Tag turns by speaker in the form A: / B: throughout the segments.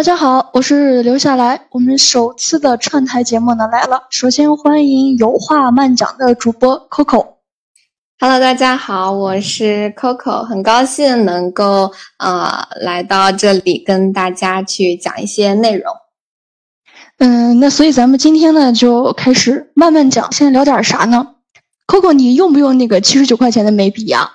A: 大家好，我是留下来。我们首次的串台节目呢来了，首先欢迎有话慢讲的主播 Coco。
B: Hello，大家好，我是 Coco，很高兴能够呃来到这里跟大家去讲一些内容。
A: 嗯，那所以咱们今天呢就开始慢慢讲，现在聊点啥呢？Coco，你用不用那个七十九块钱的眉笔呀？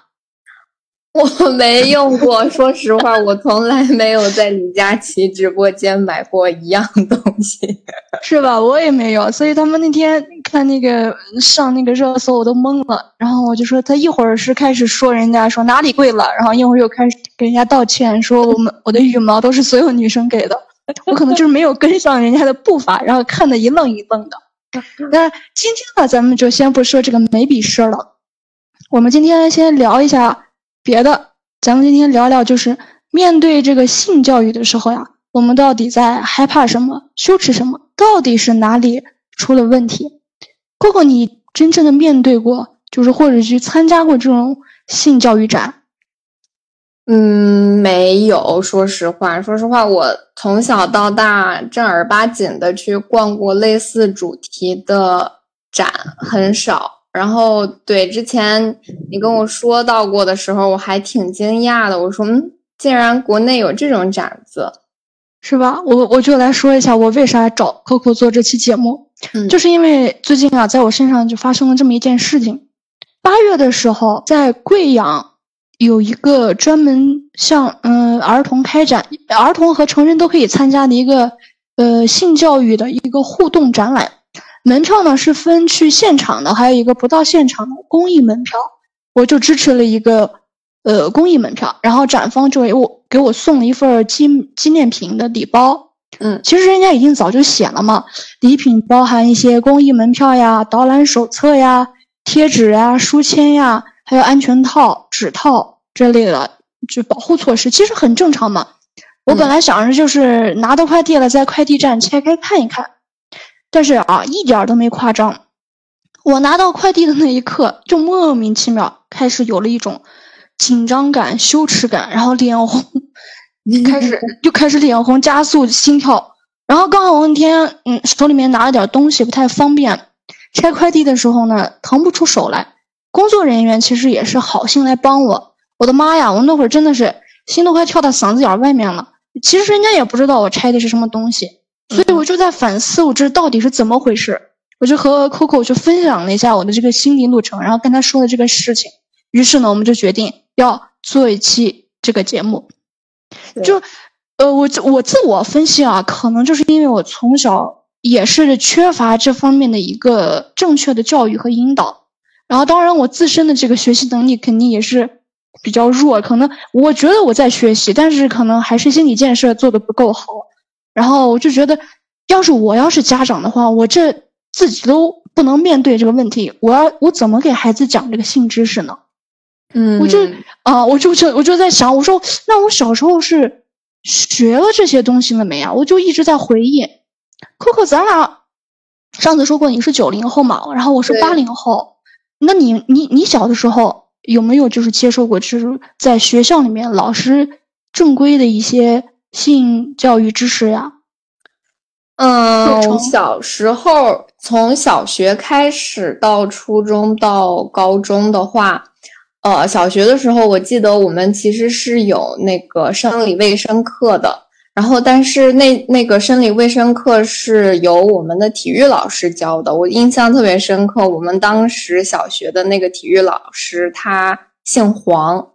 B: 我没用过，说实话，我从来没有在李佳琦直播间买过一样东西，
A: 是吧？我也没有，所以他们那天看那个上那个热搜，我都懵了。然后我就说，他一会儿是开始说人家说哪里贵了，然后一会儿又开始给人家道歉，说我们我的羽毛都是所有女生给的，我可能就是没有跟上人家的步伐，然后看的一愣一愣的。那今天呢，咱们就先不说这个眉笔事了，我们今天先聊一下。别的，咱们今天聊聊，就是面对这个性教育的时候呀，我们到底在害怕什么、羞耻什么？到底是哪里出了问题？Coco，你真正的面对过，就是或者去参加过这种性教育展？
B: 嗯，没有。说实话，说实话，我从小到大正儿八经的去逛过类似主题的展很少。然后，对之前你跟我说到过的时候，我还挺惊讶的。我说，嗯，竟然国内有这种展子，
A: 是吧？我我就来说一下，我为啥找 Coco 做这期节目，
B: 嗯，
A: 就是因为最近啊，在我身上就发生了这么一件事情。八月的时候，在贵阳有一个专门向嗯儿童开展，儿童和成人都可以参加的一个呃性教育的一个互动展览。门票呢是分去现场的，还有一个不到现场的公益门票。我就支持了一个呃公益门票，然后展方就给我给我送了一份纪纪念品的礼包。
B: 嗯，
A: 其实人家已经早就写了嘛，礼品包含一些公益门票呀、导览手册呀、贴纸呀、书签呀，还有安全套、指套这类的，就保护措施，其实很正常嘛。我本来想着就是拿到快递了，在快递站拆开看一看。但是啊，一点都没夸张。我拿到快递的那一刻，就莫名其妙开始有了一种紧张感、羞耻感，然后脸红，开始就开始脸红、加速心跳。然后刚好我那天嗯手里面拿了点东西，不太方便拆快递的时候呢，腾不出手来。工作人员其实也是好心来帮我。我的妈呀，我那会儿真的是心都快跳到嗓子眼外面了。其实人家也不知道我拆的是什么东西。所以我就在反思，我这到底是怎么回事？我就和 Coco 就分享了一下我的这个心理路程，然后跟他说了这个事情。于是呢，我们就决定要做一期这个节目。就，呃，我我自我分析啊，可能就是因为我从小也是缺乏这方面的一个正确的教育和引导。然后，当然我自身的这个学习能力肯定也是比较弱，可能我觉得我在学习，但是可能还是心理建设做的不够好。然后我就觉得，要是我要是家长的话，我这自己都不能面对这个问题，我要我怎么给孩子讲这个性知识呢？
B: 嗯，
A: 我就啊，我就就我就在想，我说那我小时候是学了这些东西了没啊？我就一直在回忆。可可，咱俩上次说过你是九零后嘛，然后我是八零后，那你你你小的时候有没有就是接受过，就是在学校里面老师正规的一些？性教育知识呀，
B: 嗯，小时候从小学开始到初中到高中的话，呃，小学的时候我记得我们其实是有那个生理卫生课的，然后但是那那个生理卫生课是由我们的体育老师教的，我印象特别深刻。我们当时小学的那个体育老师他姓黄。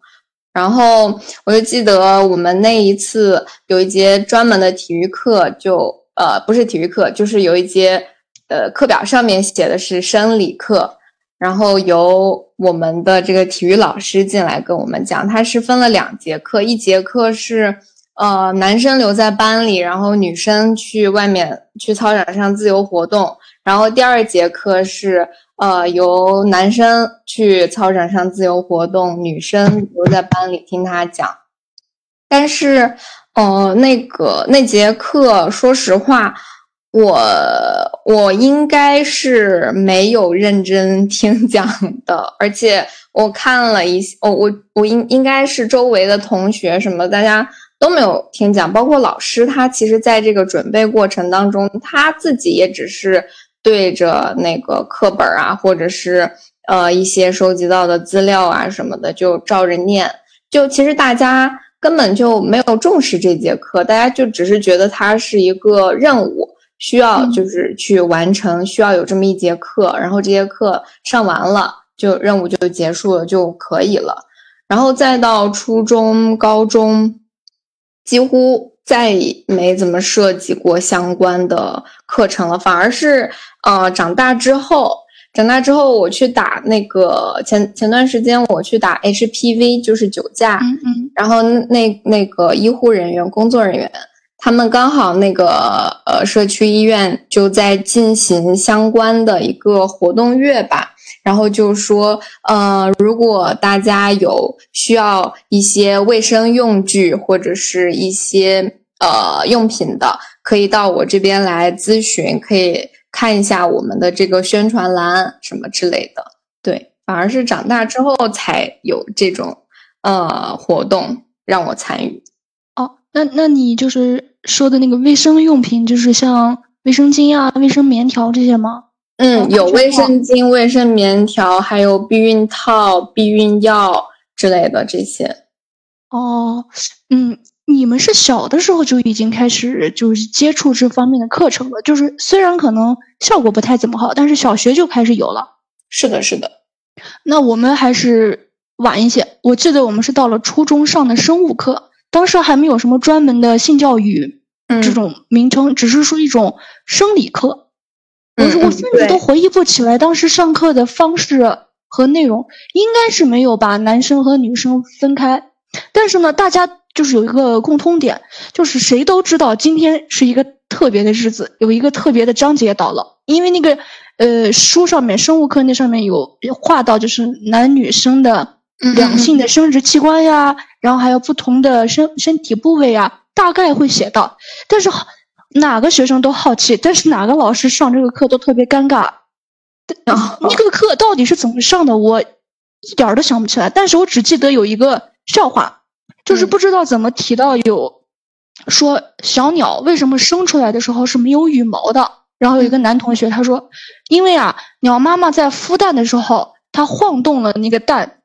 B: 然后我就记得我们那一次有一节专门的体育课，就呃不是体育课，就是有一节呃课表上面写的是生理课，然后由我们的这个体育老师进来跟我们讲，他是分了两节课，一节课是呃男生留在班里，然后女生去外面去操场上自由活动，然后第二节课是。呃，由男生去操场上自由活动，女生留在班里听他讲。但是，呃，那个那节课，说实话，我我应该是没有认真听讲的，而且我看了一，哦，我我应应该是周围的同学什么，大家都没有听讲。包括老师，他其实在这个准备过程当中，他自己也只是对着那个课本啊，或者是呃一些收集到的资料啊什么的，就照着念。就其实大家根本就没有重视这节课，大家就只是觉得它是一个任务，需要就是去完成，需要有这么一节课，然后这节课上完了，就任务就结束了就可以了。然后再到初中、高中，几乎再没怎么涉及过相关的课程了，反而是呃长大之后。长大之后，我去打那个前前段时间我去打 HPV，就是酒驾。
A: 嗯嗯。
B: 然后那那个医护人员、工作人员，他们刚好那个呃社区医院就在进行相关的一个活动月吧。然后就说，呃，如果大家有需要一些卫生用具或者是一些呃用品的，可以到我这边来咨询，可以。看一下我们的这个宣传栏什么之类的，对，反而是长大之后才有这种呃活动让我参与。
A: 哦，那那你就是说的那个卫生用品，就是像卫生巾啊、卫生棉条这些吗？
B: 嗯，有卫生巾、卫生棉条，还有避孕套、避孕药之类的这些。
A: 哦，嗯。你们是小的时候就已经开始就是接触这方面的课程了，就是虽然可能效果不太怎么好，但是小学就开始有了。
B: 是的，是的。
A: 那我们还是晚一些。我记得我们是到了初中上的生物课，当时还没有什么专门的性教育这种名称，只是说一种生理课。我我甚至都回忆不起来当时上课的方式和内容，应该是没有把男生和女生分开，但是呢，大家。就是有一个共通点，就是谁都知道今天是一个特别的日子，有一个特别的章节到了。因为那个呃书上面生物课那上面有画到，就是男女生的两性的生殖器官呀，然后还有不同的身身体部位呀，大概会写到。但是哪个学生都好奇，但是哪个老师上这个课都特别尴尬。那个课到底是怎么上的，我一点儿都想不起来。但是我只记得有一个笑话。就是不知道怎么提到有说小鸟为什么生出来的时候是没有羽毛的。然后有一个男同学他说，因为啊，鸟妈妈在孵蛋的时候，它晃动了那个蛋，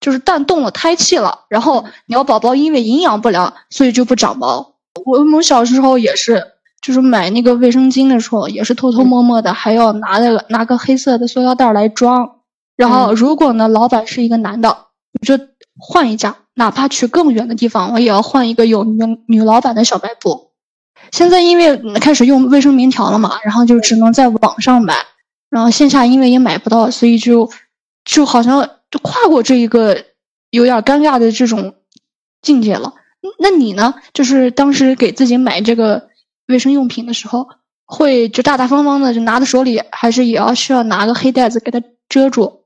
A: 就是蛋动了胎气了。然后鸟宝宝因为营养不良，所以就不长毛。我们小时候也是，就是买那个卫生巾的时候，也是偷偷摸摸的，还要拿那个拿个黑色的塑料袋来装。然后如果呢，老板是一个男的，就换一家。哪怕去更远的地方，我也要换一个有女女老板的小卖部。现在因为开始用卫生棉条了嘛，然后就只能在网上买，然后线下因为也买不到，所以就就好像就跨过这一个有点尴尬的这种境界了。那你呢？就是当时给自己买这个卫生用品的时候，会就大大方方的就拿在手里，还是也要需要拿个黑袋子给它遮住？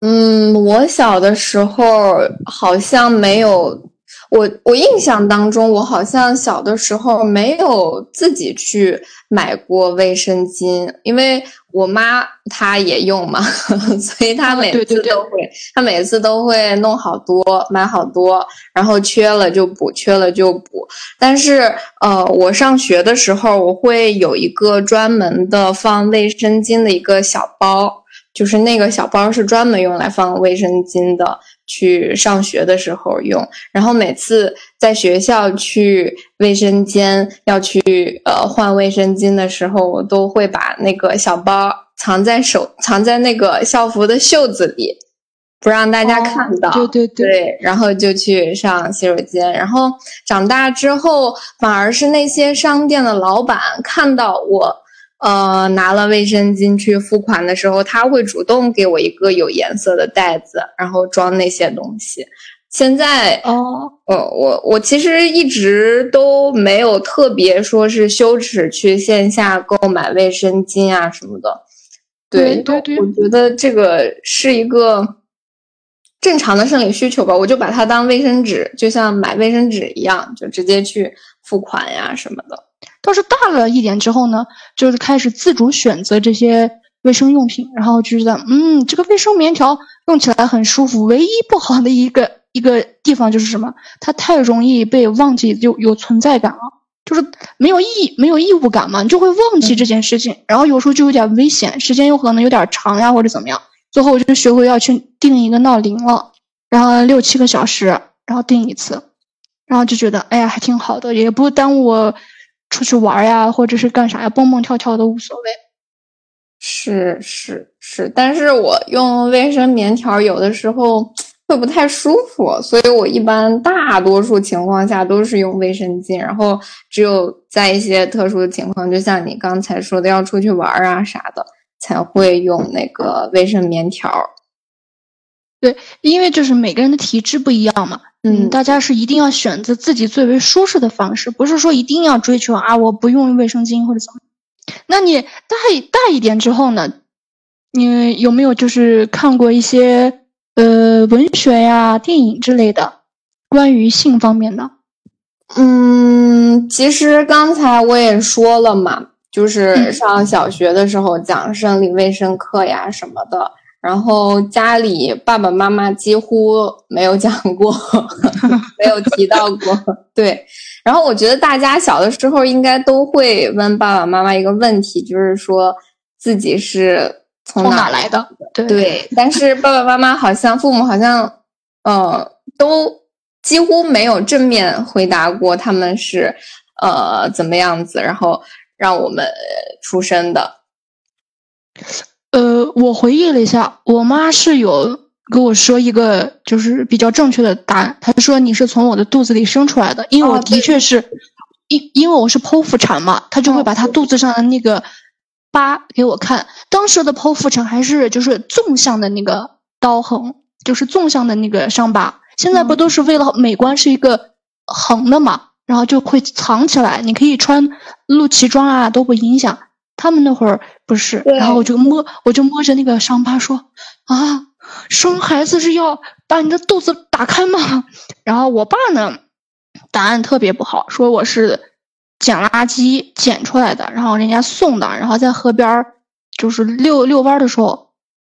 B: 嗯，我小的时候好像没有，我我印象当中，我好像小的时候没有自己去买过卫生巾，因为我妈她也用嘛，所以她每次都会，她每次都会弄好多，买好多，然后缺了就补，缺了就补。但是呃，我上学的时候，我会有一个专门的放卫生巾的一个小包。就是那个小包是专门用来放卫生巾的，去上学的时候用。然后每次在学校去卫生间要去呃换卫生巾的时候，我都会把那个小包藏在手藏在那个校服的袖子里，不让大家看到。
A: 对对
B: 对，然后就去上洗手间。然后长大之后，反而是那些商店的老板看到我。呃，拿了卫生巾去付款的时候，他会主动给我一个有颜色的袋子，然后装那些东西。现在
A: 哦，
B: 呃，我我其实一直都没有特别说是羞耻去线下购买卫生巾啊什么的。
A: 对对对，
B: 我觉得这个是一个正常的生理需求吧，我就把它当卫生纸，就像买卫生纸一样，就直接去付款呀什么的。
A: 倒是大了一点之后呢，就是开始自主选择这些卫生用品，然后就觉得，嗯，这个卫生棉条用起来很舒服。唯一不好的一个一个地方就是什么，它太容易被忘记，就有存在感了，就是没有义没有义务感嘛，你就会忘记这件事情，然后有时候就有点危险，时间有可能有点长呀，或者怎么样。最后我就学会要去定一个闹铃了，然后六七个小时，然后定一次，然后就觉得哎呀还挺好的，也不耽误我出去玩呀，或者是干啥呀，蹦蹦跳跳都无所谓。
B: 是是是，但是我用卫生棉条有的时候会不太舒服，所以我一般大多数情况下都是用卫生巾，然后只有在一些特殊的情况，就像你刚才说的要出去玩啊啥的，才会用那个卫生棉条。
A: 对，因为就是每个人的体质不一样嘛，嗯，大家是一定要选择自己最为舒适的方式，不是说一定要追求啊，我不用卫生巾或者怎么。那你大大一点之后呢？你有没有就是看过一些呃文学呀、电影之类的关于性方面的？
B: 嗯，其实刚才我也说了嘛，就是上小学的时候讲生理卫生课呀什么的。然后家里爸爸妈妈几乎没有讲过，没有提到过。对，然后我觉得大家小的时候应该都会问爸爸妈妈一个问题，就是说自己是从哪
A: 来的？
B: 对，但是爸爸妈妈好像父母好像，呃，都几乎没有正面回答过他们是呃怎么样子，然后让我们出生的。
A: 呃，我回忆了一下，我妈是有跟我说一个就是比较正确的答案。她说你是从我的肚子里生出来的，因为我的确是，因因为我是剖腹产嘛，她就会把她肚子上的那个疤给我看。当时的剖腹产还是就是纵向的那个刀痕，就是纵向的那个伤疤。现在不都是为了美观是一个横的嘛，然后就会藏起来，你可以穿露脐装啊都不影响。他们那会儿不是，然后我就摸，我就摸着那个伤疤说：“啊，生孩子是要把你的肚子打开吗？”然后我爸呢，答案特别不好，说我是捡垃圾捡出来的，然后人家送的，然后在河边儿就是遛遛弯的时候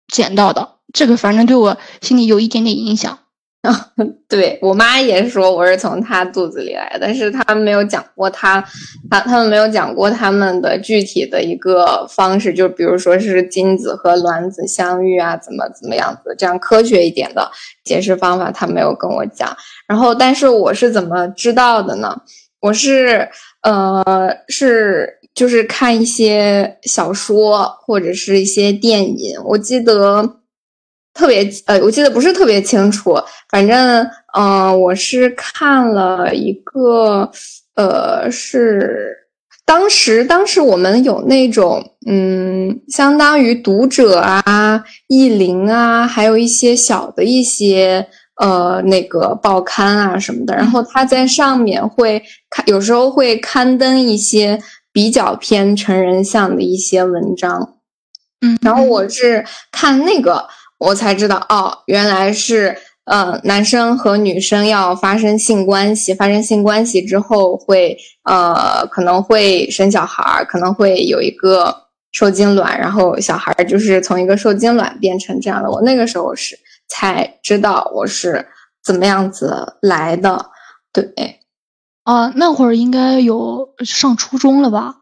A: 捡到的。这个反正对我心里有一点点影响。
B: 啊，对我妈也说我是从她肚子里来，但是她没有讲过她，她他们没有讲过他们的具体的一个方式，就比如说是精子和卵子相遇啊，怎么怎么样子，这样科学一点的解释方法，他没有跟我讲。然后，但是我是怎么知道的呢？我是呃，是就是看一些小说或者是一些电影，我记得。特别呃，我记得不是特别清楚，反正嗯，我是看了一个呃，是当时当时我们有那种嗯，相当于读者啊、意林啊，还有一些小的一些呃那个报刊啊什么的，然后他在上面会看，有时候会刊登一些比较偏成人向的一些文章，
A: 嗯，
B: 然后我是看那个。我才知道哦，原来是呃，男生和女生要发生性关系，发生性关系之后会呃，可能会生小孩，可能会有一个受精卵，然后小孩就是从一个受精卵变成这样的。我那个时候是才知道我是怎么样子来的，对，
A: 啊，那会儿应该有上初中了吧？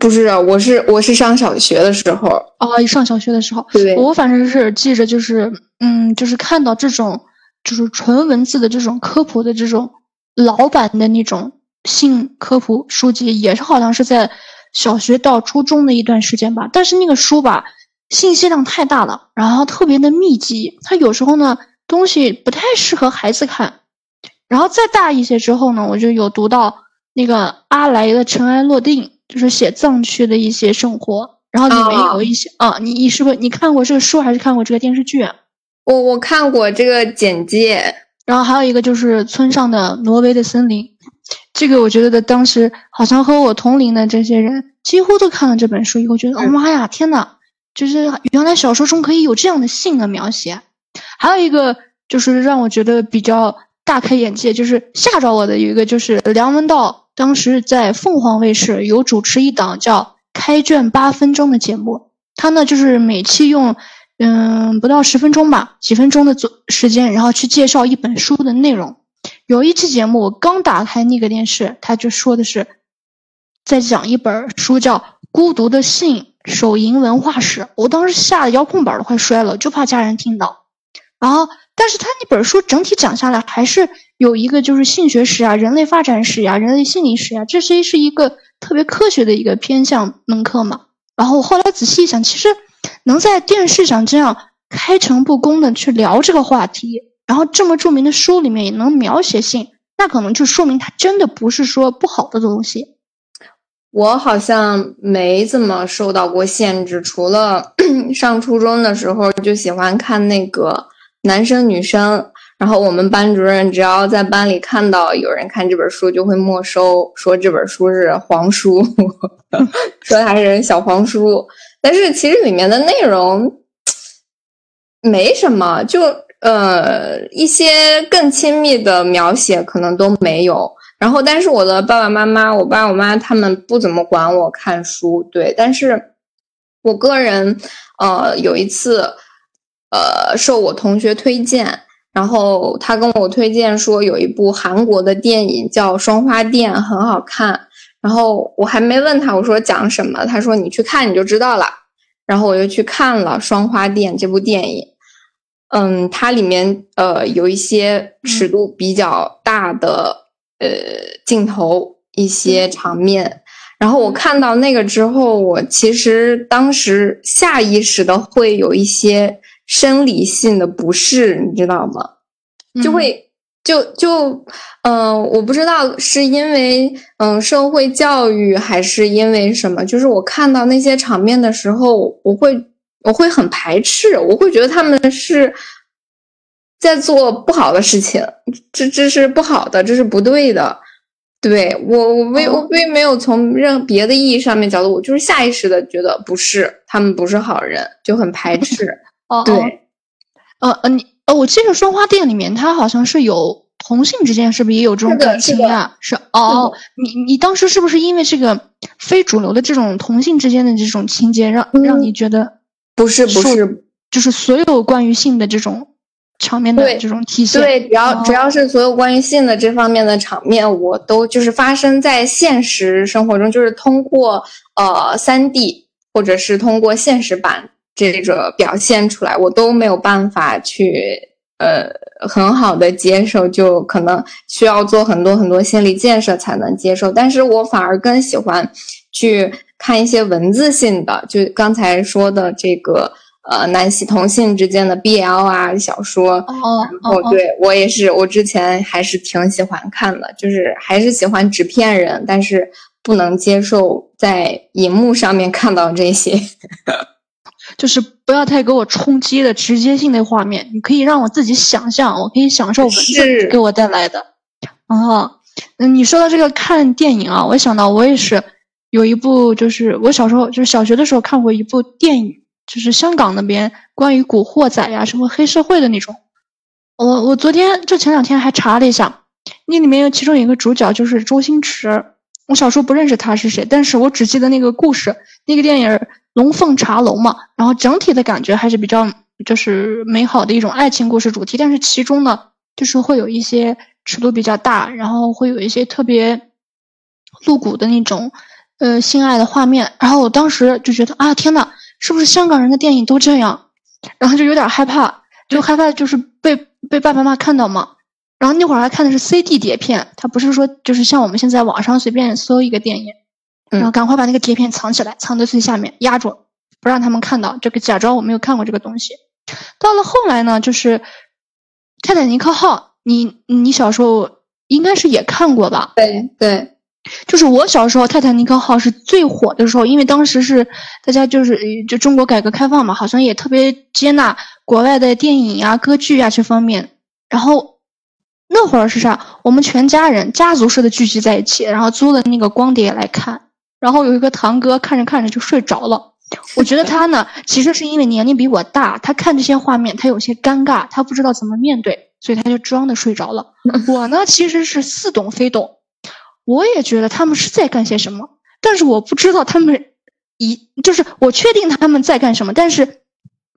B: 不是，我是我是上小学的时候
A: 哦，上小学的时候，
B: 对，
A: 我反正是记着，就是嗯，就是看到这种就是纯文字的这种科普的这种老版的那种性科普书籍，也是好像是在小学到初中的一段时间吧。但是那个书吧，信息量太大了，然后特别的密集，它有时候呢东西不太适合孩子看。然后再大一些之后呢，我就有读到那个阿来的《尘埃落定》。就是写藏区的一些生活，然后里面有一些啊，你你是不是你看过这个书还是看过这个电视剧？
B: 我我看过这个简介，
A: 然后还有一个就是村上的挪威的森林，这个我觉得当时好像和我同龄的这些人几乎都看了这本书以后，觉得哦妈呀，天呐，就是原来小说中可以有这样的性的描写。还有一个就是让我觉得比较大开眼界，就是吓着我的有一个就是梁文道。当时在凤凰卫视有主持一档叫《开卷八分钟》的节目，他呢就是每期用嗯，不到十分钟吧，几分钟的左时间，然后去介绍一本书的内容。有一期节目，我刚打开那个电视，他就说的是在讲一本书，叫《孤独的信》，手淫文化史。我当时吓得遥控板都快摔了，就怕家人听到。然后，但是他那本书整体讲下来，还是有一个就是性学史啊、人类发展史呀、人类心理史呀，这是是一个特别科学的一个偏向门课嘛。然后我后来仔细一想，其实能在电视上这样开诚布公的去聊这个话题，然后这么著名的书里面也能描写性，那可能就说明它真的不是说不好的东西。
B: 我好像没怎么受到过限制，除了 上初中的时候就喜欢看那个。男生女生，然后我们班主任只要在班里看到有人看这本书，就会没收，说这本书是黄书，说它是小黄书。但是其实里面的内容没什么，就呃一些更亲密的描写可能都没有。然后，但是我的爸爸妈妈，我爸我妈他们不怎么管我看书，对。但是我个人，呃，有一次。呃，受我同学推荐，然后他跟我推荐说有一部韩国的电影叫《双花店》，很好看。然后我还没问他，我说讲什么？他说你去看你就知道了。然后我就去看了《双花店》这部电影。嗯，它里面呃有一些尺度比较大的呃镜头，一些场面。然后我看到那个之后，我其实当时下意识的会有一些。生理性的不适，你知道吗？就会就就嗯，我不知道是因为嗯社会教育还是因为什么，就是我看到那些场面的时候，我会我会很排斥，我会觉得他们是在做不好的事情，这这是不好的，这是不对的。对我我并我并没有从任别的意义上面角度，我就是下意识的觉得不是他们不是好人，就很排斥。
A: 哦，对，呃呃，你呃，我记得《双花店》里面，它好像是有同性之间，是不是也有这种感情啊？是哦，你你当时是不是因为这个非主流的这种同性之间的这种情节，让让你觉得
B: 不是不是，
A: 就是所有关于性的这种场面的这种体现？
B: 对，只要只要是所有关于性的这方面的场面，我都就是发生在现实生活中，就是通过呃三 D 或者是通过现实版。这个表现出来，我都没有办法去呃很好的接受，就可能需要做很多很多心理建设才能接受。但是我反而更喜欢去看一些文字性的，就刚才说的这个呃男性同性之间的 BL 啊小说。
A: 哦，
B: 然后对我也是，我之前还是挺喜欢看的，就是还是喜欢纸片人，但是不能接受在荧幕上面看到这些。
A: 就是不要太给我冲击的直接性的画面，你可以让我自己想象，我可以享受文字给我带来的。啊，嗯，你说到这个看电影啊，我想到我也是有一部，就是我小时候就是小学的时候看过一部电影，就是香港那边关于古惑仔呀、什么黑社会的那种。我我昨天就前两天还查了一下，那里面有其中一个主角就是周星驰。我小时候不认识他是谁，但是我只记得那个故事，那个电影。龙凤茶楼嘛，然后整体的感觉还是比较就是美好的一种爱情故事主题，但是其中呢，就是会有一些尺度比较大，然后会有一些特别露骨的那种呃性爱的画面，然后我当时就觉得啊天呐，是不是香港人的电影都这样？然后就有点害怕，就害怕就是被被爸爸妈妈看到嘛。然后那会儿还看的是 CD 碟片，它不是说就是像我们现在网上随便搜一个电影。然后赶快把那个碟片藏起来，藏在最下面压住，不让他们看到，这个假装我没有看过这个东西。到了后来呢，就是《泰坦尼克号》，你你小时候应该是也看过吧？
B: 对对，
A: 就是我小时候《泰坦尼克号》是最火的时候，因为当时是大家就是就中国改革开放嘛，好像也特别接纳国外的电影呀、歌剧呀这方面。然后那会儿是啥？我们全家人家族式的聚集在一起，然后租的那个光碟来看。然后有一个堂哥看着看着就睡着了，我觉得他呢，其实是因为年龄比我大，他看这些画面他有些尴尬，他不知道怎么面对，所以他就装的睡着了。我呢，其实是似懂非懂，我也觉得他们是在干些什么，但是我不知道他们一就是我确定他们在干什么，但是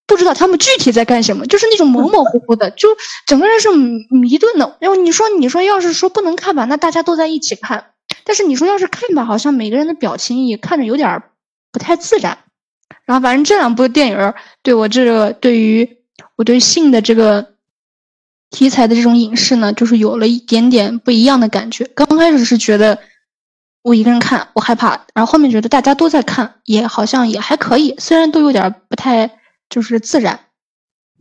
A: 不知道他们具体在干什么，就是那种模模糊糊的，就整个人是迷顿的。然后你说，你说要是说不能看吧，那大家都在一起看；但是你说要是看吧，好像每个人的表情也看着有点不太自然。然后反正这两部电影对我这个对于我对性的这个题材的这种影视呢，就是有了一点点不一样的感觉。刚开始是觉得我一个人看我害怕，然后后面觉得大家都在看，也好像也还可以，虽然都有点不太。就是自然，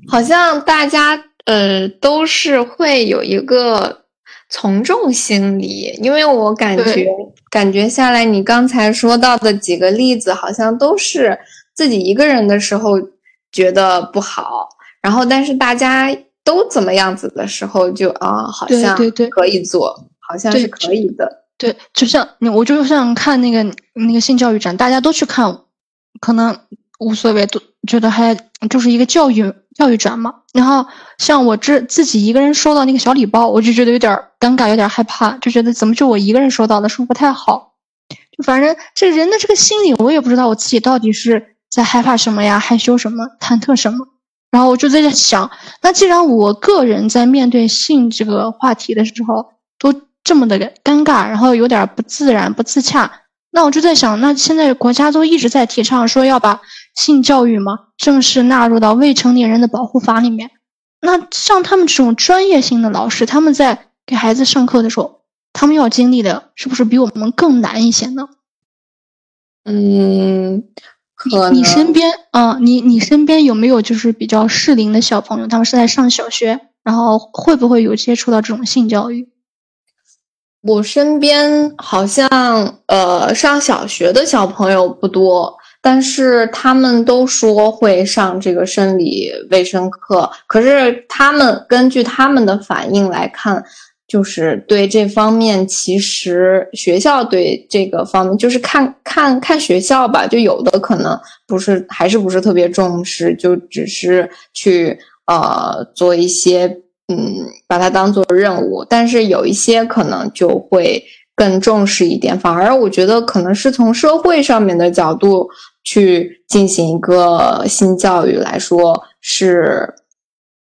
B: 好像大家呃都是会有一个从众心理，因为我感觉感觉下来，你刚才说到的几个例子，好像都是自己一个人的时候觉得不好，然后但是大家都怎么样子的时候，就啊好像可以做，好像是可以的。
A: 对，就像你，我就像看那个那个性教育展，大家都去看，可能无所谓，都。觉得还就是一个教育教育转嘛，然后像我这自己一个人收到那个小礼包，我就觉得有点尴尬，有点害怕，就觉得怎么就我一个人收到的，是不是不太好？就反正这人的这个心理，我也不知道我自己到底是在害怕什么呀，害羞什么，忐忑什么。然后我就在这想，那既然我个人在面对性这个话题的时候都这么的尴尬，然后有点不自然、不自洽，那我就在想，那现在国家都一直在提倡说要把。性教育吗？正式纳入到未成年人的保护法里面。那像他们这种专业性的老师，他们在给孩子上课的时候，他们要经历的是不是比我们更难一些呢？
B: 嗯，
A: 你你身边啊，你你身边有没有就是比较适龄的小朋友？他们是在上小学，然后会不会有接触到这种性教育？
B: 我身边好像呃，上小学的小朋友不多。但是他们都说会上这个生理卫生课，可是他们根据他们的反应来看，就是对这方面，其实学校对这个方面就是看看看学校吧，就有的可能不是，还是不是特别重视，就只是去呃做一些嗯，把它当做任务，但是有一些可能就会更重视一点，反而我觉得可能是从社会上面的角度。去进行一个性教育来说是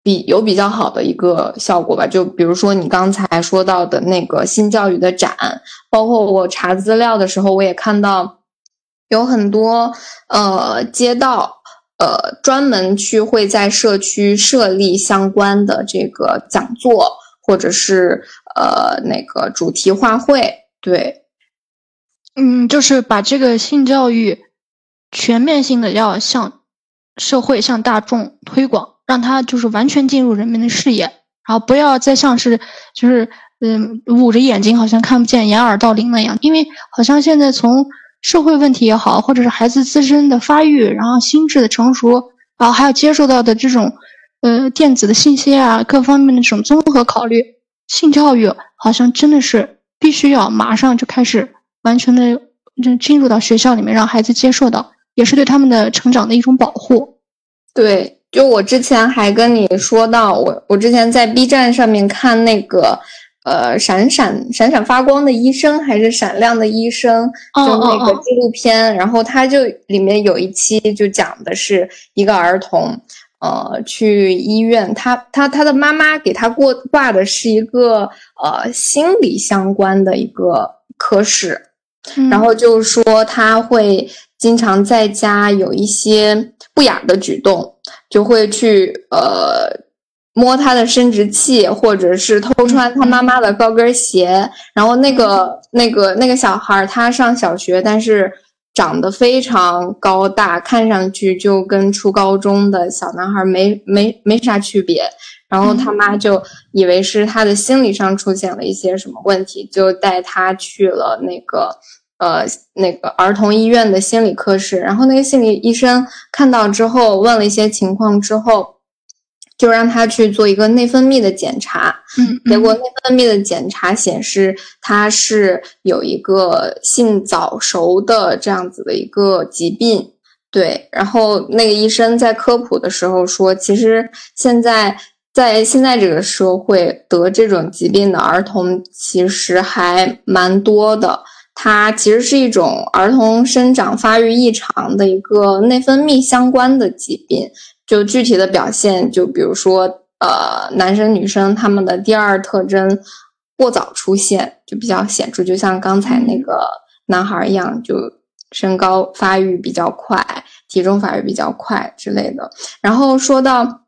B: 比有比较好的一个效果吧。就比如说你刚才说到的那个性教育的展，包括我查资料的时候，我也看到有很多呃街道呃专门去会在社区设立相关的这个讲座，或者是呃那个主题画会。对，
A: 嗯，就是把这个性教育。全面性的要向社会、向大众推广，让它就是完全进入人们的视野，然后不要再像是就是嗯捂着眼睛，好像看不见、掩耳盗铃那样。因为好像现在从社会问题也好，或者是孩子自身的发育，然后心智的成熟，然后还有接受到的这种呃电子的信息啊，各方面的这种综合考虑，性教育好像真的是必须要马上就开始完全的就进入到学校里面，让孩子接受到。也是对他们的成长的一种保护。
B: 对，就我之前还跟你说到，我我之前在 B 站上面看那个，呃，闪闪闪闪发光的医生还是闪亮的医生，就那个纪录片，然后他就里面有一期就讲的是一个儿童，呃，去医院，他他他的妈妈给他过挂的是一个呃心理相关的一个科室，然后就是说他会。经常在家有一些不雅的举动，就会去呃摸他的生殖器，或者是偷穿他妈妈的高跟鞋。然后那个那个那个小孩他上小学，但是长得非常高大，看上去就跟初高中的小男孩没没没啥区别。然后他妈就以为是他的心理上出现了一些什么问题，就带他去了那个。呃，那个儿童医院的心理科室，然后那个心理医生看到之后，问了一些情况之后，就让他去做一个内分泌的检查。
A: 嗯，
B: 结果内分泌的检查显示他是有一个性早熟的这样子的一个疾病。对，然后那个医生在科普的时候说，其实现在在现在这个社会得这种疾病的儿童其实还蛮多的。它其实是一种儿童生长发育异常的一个内分泌相关的疾病，就具体的表现，就比如说，呃，男生女生他们的第二特征过早出现，就比较显著，就像刚才那个男孩一样，就身高发育比较快，体重发育比较快之类的。然后说到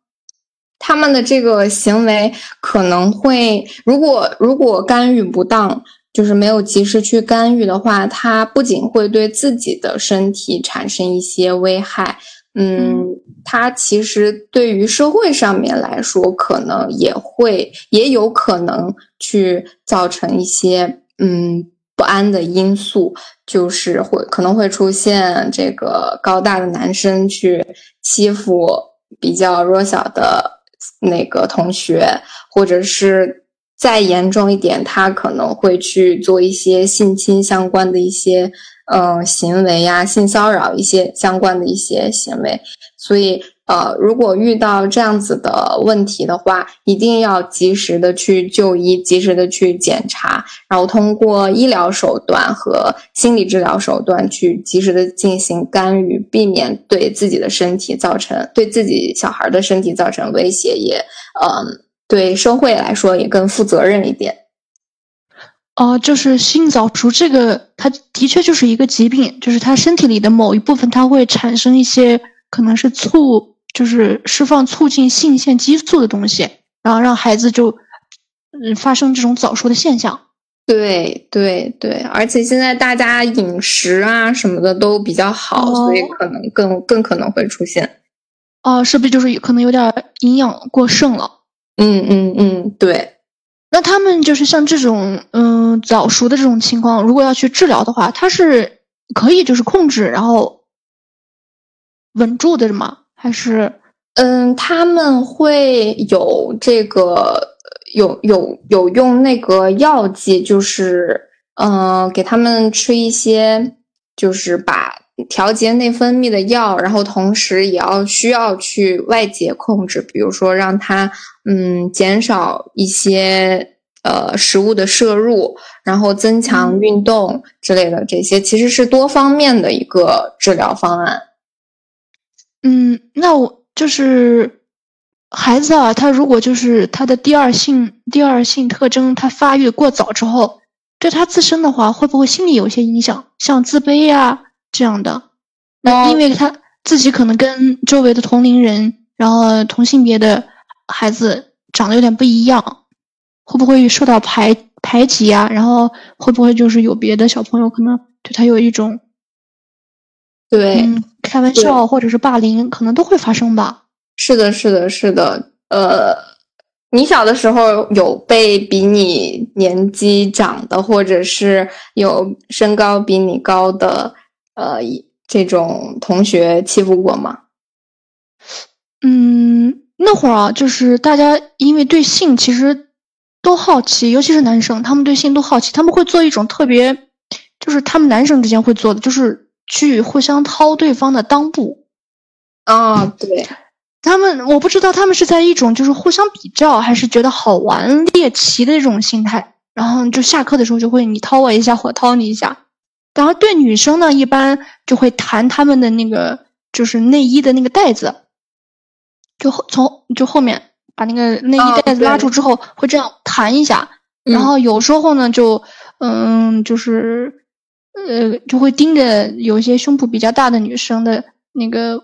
B: 他们的这个行为，可能会如果如果干预不当。就是没有及时去干预的话，它不仅会对自己的身体产生一些危害，嗯，它其实对于社会上面来说，可能也会也有可能去造成一些嗯不安的因素，就是会可能会出现这个高大的男生去欺负比较弱小的那个同学，或者是。再严重一点，他可能会去做一些性侵相关的一些嗯行为呀，性骚扰一些相关的一些行为。所以呃，如果遇到这样子的问题的话，一定要及时的去就医，及时的去检查，然后通过医疗手段和心理治疗手段去及时的进行干预，避免对自己的身体造成对自己小孩的身体造成威胁，也嗯。对社会来说也更负责任一点。
A: 哦，就是性早熟这个，它的确就是一个疾病，就是他身体里的某一部分，它会产生一些可能是促，就是释放促进性腺激素的东西，然后让孩子就嗯发生这种早熟的现象。
B: 对对对，而且现在大家饮食啊什么的都比较好，所以可能更更可能会出现。
A: 哦，是不是就是可能有点营养过剩了？
B: 嗯嗯嗯，对。
A: 那他们就是像这种嗯早熟的这种情况，如果要去治疗的话，它是可以就是控制然后稳住的吗？还是
B: 嗯他们会有这个有有有用那个药剂，就是嗯给他们吃一些，就是把。调节内分泌的药，然后同时也要需要去外界控制，比如说让他嗯减少一些呃食物的摄入，然后增强运动之类的，这些其实是多方面的一个治疗方案。
A: 嗯，那我就是孩子啊，他如果就是他的第二性第二性特征他发育过早之后，对他自身的话，会不会心理有些影响，像自卑呀？这样的，那因为他自己可能跟周围的同龄人，然后同性别的孩子长得有点不一样，会不会受到排排挤啊？然后会不会就是有别的小朋友可能对他有一种
B: 对
A: 开玩笑或者是霸凌，可能都会发生吧？
B: 是的，是的，是的。呃，你小的时候有被比你年纪长的，或者是有身高比你高的？呃，这种同学欺负过吗？
A: 嗯，那会儿啊，就是大家因为对性其实都好奇，尤其是男生，他们对性都好奇，他们会做一种特别，就是他们男生之间会做的，就是去互相掏对方的裆部。
B: 啊，对，
A: 他们我不知道他们是在一种就是互相比较，还是觉得好玩猎奇的这种心态，然后就下课的时候就会你掏我一下，我掏你一下。然后对女生呢，一般就会弹他们的那个就是内衣的那个带子，就后从就后面把那个内衣带子拉住之后，会这样弹一下。然后有时候呢，就嗯，就是呃，就会盯着有些胸部比较大的女生的那个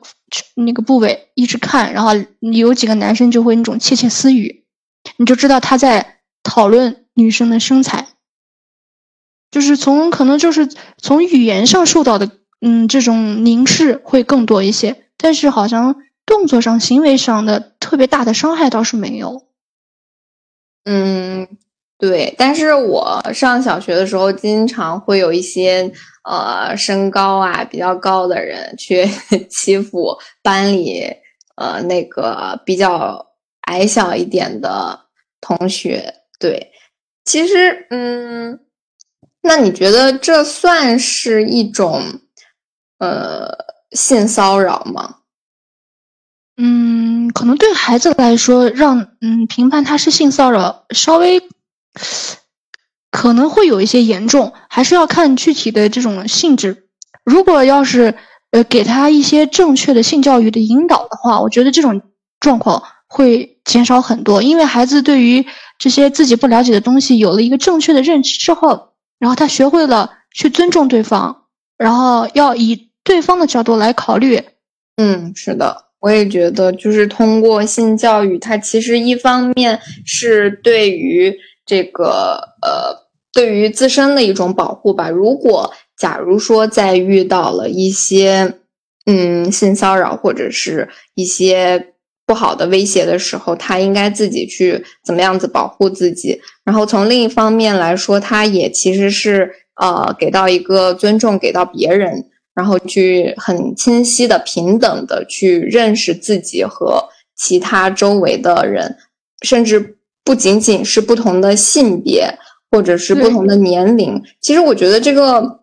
A: 那个部位一直看。然后有几个男生就会那种窃窃私语，你就知道他在讨论女生的身材。就是从可能就是从语言上受到的，嗯，这种凝视会更多一些，但是好像动作上、行为上的特别大的伤害倒是没有。
B: 嗯，对。但是我上小学的时候，经常会有一些呃身高啊比较高的人去 欺负班里呃那个比较矮小一点的同学。对，其实嗯。那你觉得这算是一种呃性骚扰吗？
A: 嗯，可能对孩子来说，让嗯评判他是性骚扰，稍微可能会有一些严重，还是要看具体的这种性质。如果要是呃，给他一些正确的性教育的引导的话，我觉得这种状况会减少很多。因为孩子对于这些自己不了解的东西有了一个正确的认知之后，然后他学会了去尊重对方，然后要以对方的角度来考虑。
B: 嗯，是的。我也觉得，就是通过性教育，它其实一方面是对于这个呃，对于自身的一种保护吧。如果假如说在遇到了一些嗯性骚扰或者是一些不好的威胁的时候，他应该自己去怎么样子保护自己。然后从另一方面来说，他也其实是呃给到一个尊重，给到别人。然后去很清晰的、平等的去认识自己和其他周围的人，甚至不仅仅是不同的性别或者是不同的年龄。其实我觉得这个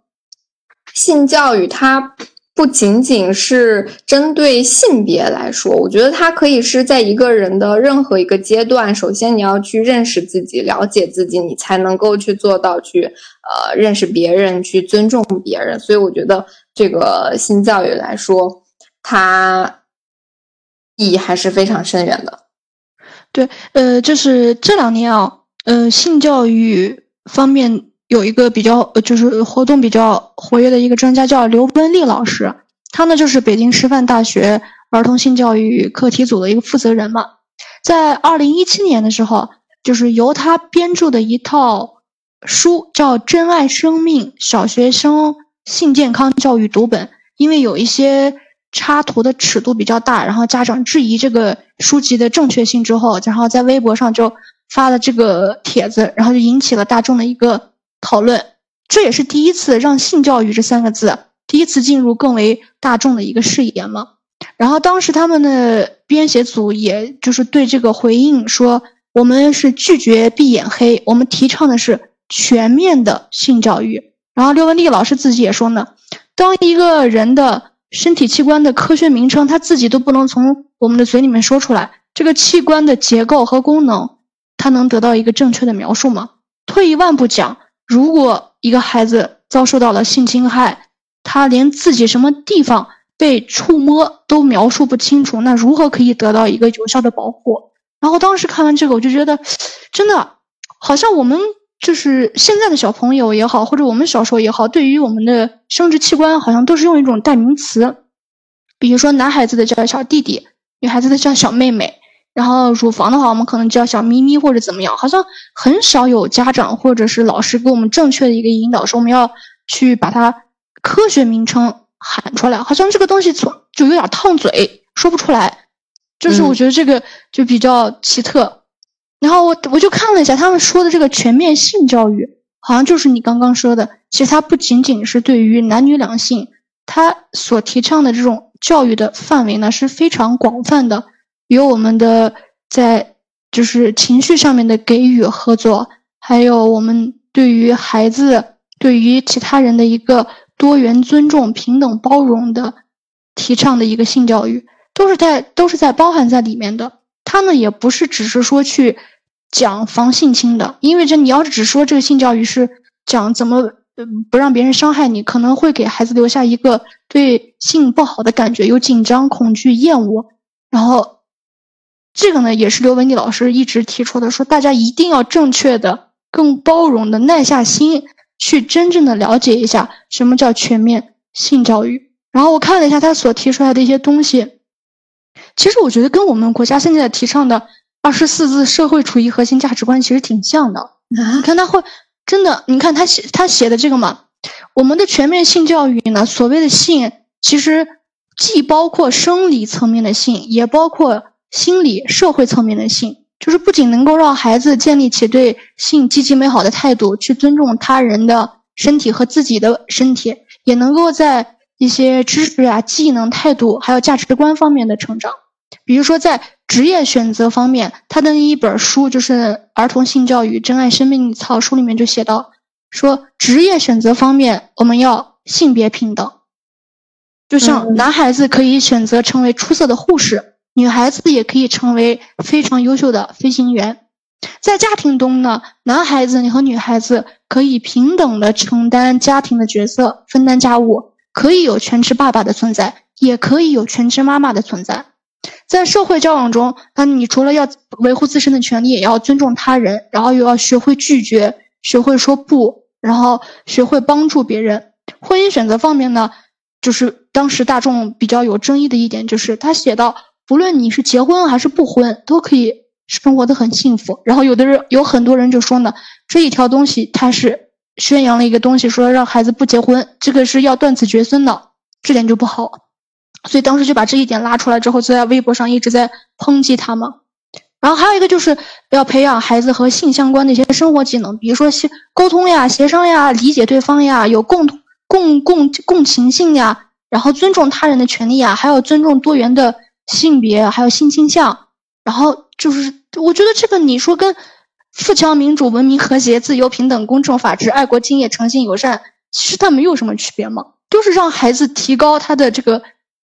B: 性教育它不仅仅是针对性别来说，我觉得它可以是在一个人的任何一个阶段。首先你要去认识自己、了解自己，你才能够去做到去呃认识别人、去尊重别人。所以我觉得。这个性教育来说，它意义还是非常深远的。
A: 对，呃，就是这两年啊，呃，性教育方面有一个比较，就是活动比较活跃的一个专家叫刘文丽老师，他呢就是北京师范大学儿童性教育课题组的一个负责人嘛。在二零一七年的时候，就是由他编著的一套书叫《珍爱生命》，小学生。性健康教育读本，因为有一些插图的尺度比较大，然后家长质疑这个书籍的正确性之后，然后在微博上就发了这个帖子，然后就引起了大众的一个讨论。这也是第一次让性教育这三个字第一次进入更为大众的一个视野嘛。然后当时他们的编写组也就是对这个回应说：“我们是拒绝闭眼黑，我们提倡的是全面的性教育。”然后刘文丽老师自己也说呢，当一个人的身体器官的科学名称他自己都不能从我们的嘴里面说出来，这个器官的结构和功能，他能得到一个正确的描述吗？退一万步讲，如果一个孩子遭受到了性侵害，他连自己什么地方被触摸都描述不清楚，那如何可以得到一个有效的保护？然后当时看完这个，我就觉得，真的好像我们。就是现在的小朋友也好，或者我们小时候也好，对于我们的生殖器官，好像都是用一种代名词，比如说男孩子的叫小弟弟，女孩子的叫小妹妹，然后乳房的话，我们可能叫小咪咪或者怎么样，好像很少有家长或者是老师给我们正确的一个引导，说我们要去把它科学名称喊出来，好像这个东西从就有点烫嘴，说不出来，就是我觉得这个就比较奇特。然后我我就看了一下他们说的这个全面性教育，好像就是你刚刚说的。其实它不仅仅是对于男女两性，它所提倡的这种教育的范围呢是非常广泛的，有我们的在就是情绪上面的给予合作，还有我们对于孩子、对于其他人的一个多元尊重、平等包容的提倡的一个性教育，都是在都是在包含在里面的。他呢也不是只是说去讲防性侵的，因为这你要是只说这个性教育是讲怎么不让别人伤害你，可能会给孩子留下一个对性不好的感觉，有紧张、恐惧、厌恶。然后这个呢也是刘文丽老师一直提出的，说大家一定要正确的、更包容的耐下心去真正的了解一下什么叫全面性教育。然后我看了一下他所提出来的一些东西。其实我觉得跟我们国家现在提倡的二十四字社会主义核心价值观其实挺像的。你看他会真的，你看他写他写的这个嘛，我们的全面性教育呢，所谓的性，其实既包括生理层面的性，也包括心理社会层面的性，就是不仅能够让孩子建立起对性积极美好的态度，去尊重他人的身体和自己的身体，也能够在一些知识啊、技能、态度还有价值观方面的成长。比如说，在职业选择方面，他的一本书就是《儿童性教育：珍爱生命》一套书里面就写到，说职业选择方面我们要性别平等，就像男孩子可以选择成为出色的护士，女孩子也可以成为非常优秀的飞行员。在家庭中呢，男孩子你和女孩子可以平等的承担家庭的角色，分担家务。可以有全职爸爸的存在，也可以有全职妈妈的存在。在社会交往中，那你除了要维护自身的权利，也要尊重他人，然后又要学会拒绝，学会说不，然后学会帮助别人。婚姻选择方面呢，就是当时大众比较有争议的一点，就是他写到，不论你是结婚还是不婚，都可以生活的很幸福。然后有的人有很多人就说呢，这一条东西他是宣扬了一个东西，说让孩子不结婚，这个是要断子绝孙的，这点就不好。所以当时就把这一点拉出来之后，就在微博上一直在抨击他们。然后还有一个就是要培养孩子和性相关的一些生活技能，比如说沟通呀、协商呀、理解对方呀、有共同共共共情性呀，然后尊重他人的权利呀，还有尊重多元的性别，还有性倾向。然后就是我觉得这个你说跟富强、民主、文明、和谐、自由、平等、公正、法治、爱国、敬业、诚信、友善，其实它没有什么区别嘛，都是让孩子提高他的这个。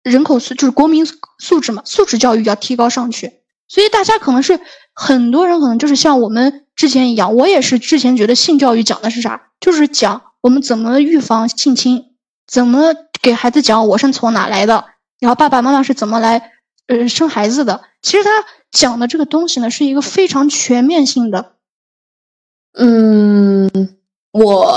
A: 人口素就是国民素质嘛，素质教育要提高上去，所以大家可能是很多人可能就是像我们之前一样，我也是之前觉得性教育讲的是啥，就是讲我们怎么预防性侵，怎么给孩子讲我是从哪来的，然后爸爸妈妈是怎么来呃生孩子的。其实他讲的这个东西呢，是一个非常全面性的，
B: 嗯。我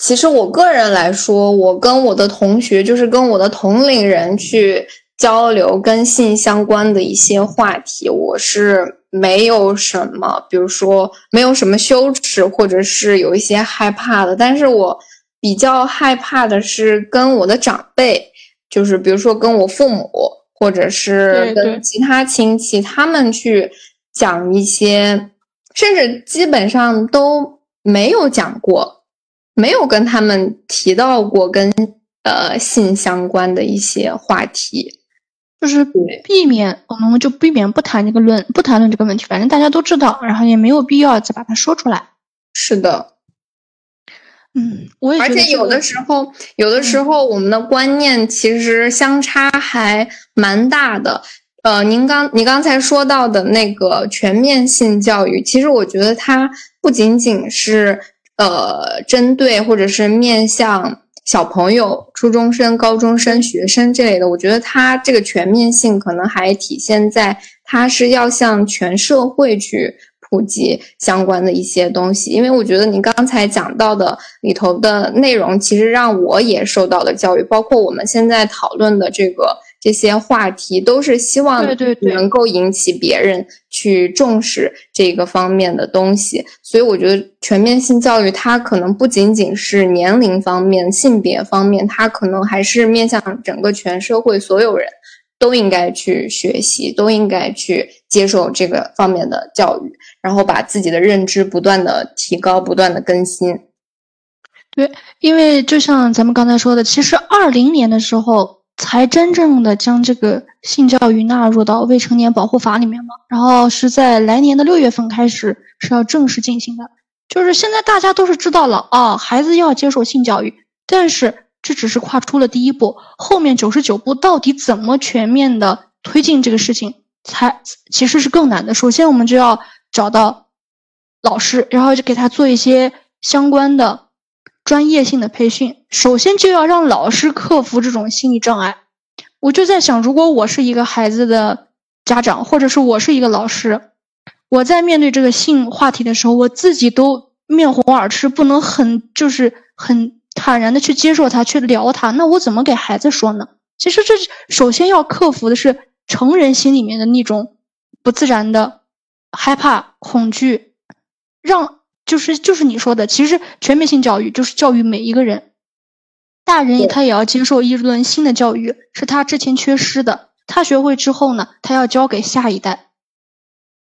B: 其实我个人来说，我跟我的同学，就是跟我的同龄人去交流跟性相关的一些话题，我是没有什么，比如说没有什么羞耻，或者是有一些害怕的。但是我比较害怕的是跟我的长辈，就是比如说跟我父母，或者是跟其他亲戚，他们去讲一些，甚至基本上都。没有讲过，没有跟他们提到过跟呃性相关的一些话题，
A: 就是避免我们就避免不谈这个论，不谈论这个问题，反正大家都知道，然后也没有必要再把它说出来。
B: 是的，
A: 嗯，我也
B: 而且有的时候，有的时候我们的观念其实相差还蛮大的。呃，您刚你刚才说到的那个全面性教育，其实我觉得它不仅仅是呃针对或者是面向小朋友、初中生、高中生、学生这类的，我觉得它这个全面性可能还体现在它是要向全社会去普及相关的一些东西。因为我觉得你刚才讲到的里头的内容，其实让我也受到了教育，包括我们现在讨论的这个。这些话题都是希望能够引起别人去重视这个方面的东西，所以我觉得全面性教育它可能不仅仅是年龄方面、性别方面，它可能还是面向整个全社会所有人都应该去学习，都应该去接受这个方面的教育，然后把自己的认知不断的提高、不断的更新。
A: 对，因为就像咱们刚才说的，其实二零年的时候。才真正的将这个性教育纳入到未成年保护法里面嘛，然后是在来年的六月份开始是要正式进行的。就是现在大家都是知道了啊，孩子要接受性教育，但是这只是跨出了第一步，后面九十九步到底怎么全面的推进这个事情，才其实是更难的。首先我们就要找到老师，然后就给他做一些相关的。专业性的培训，首先就要让老师克服这种心理障碍。我就在想，如果我是一个孩子的家长，或者是我是一个老师，我在面对这个性话题的时候，我自己都面红耳赤，不能很就是很坦然的去接受他，去聊他，那我怎么给孩子说呢？其实这首先要克服的是成人心里面的那种不自然的害怕、恐惧，让。就是就是你说的，其实全面性教育就是教育每一个人，大人他也要接受一轮新的教育，是他之前缺失的。他学会之后呢，他要教给下一代。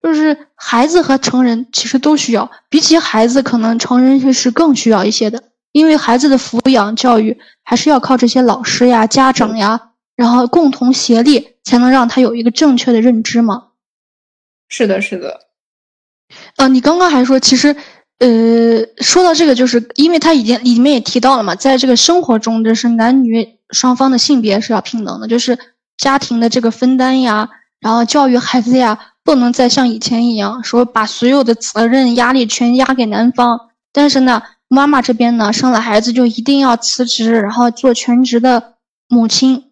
A: 就是孩子和成人其实都需要，比起孩子，可能成人是更需要一些的，因为孩子的抚养教育还是要靠这些老师呀、家长呀，然后共同协力，才能让他有一个正确的认知嘛。
B: 是的，是的。
A: 呃，你刚刚还说，其实。呃，说到这个，就是因为他已经里面也提到了嘛，在这个生活中，就是男女双方的性别是要平等的，就是家庭的这个分担呀，然后教育孩子呀，不能再像以前一样说把所有的责任压力全压给男方。但是呢，妈妈这边呢，生了孩子就一定要辞职，然后做全职的母亲，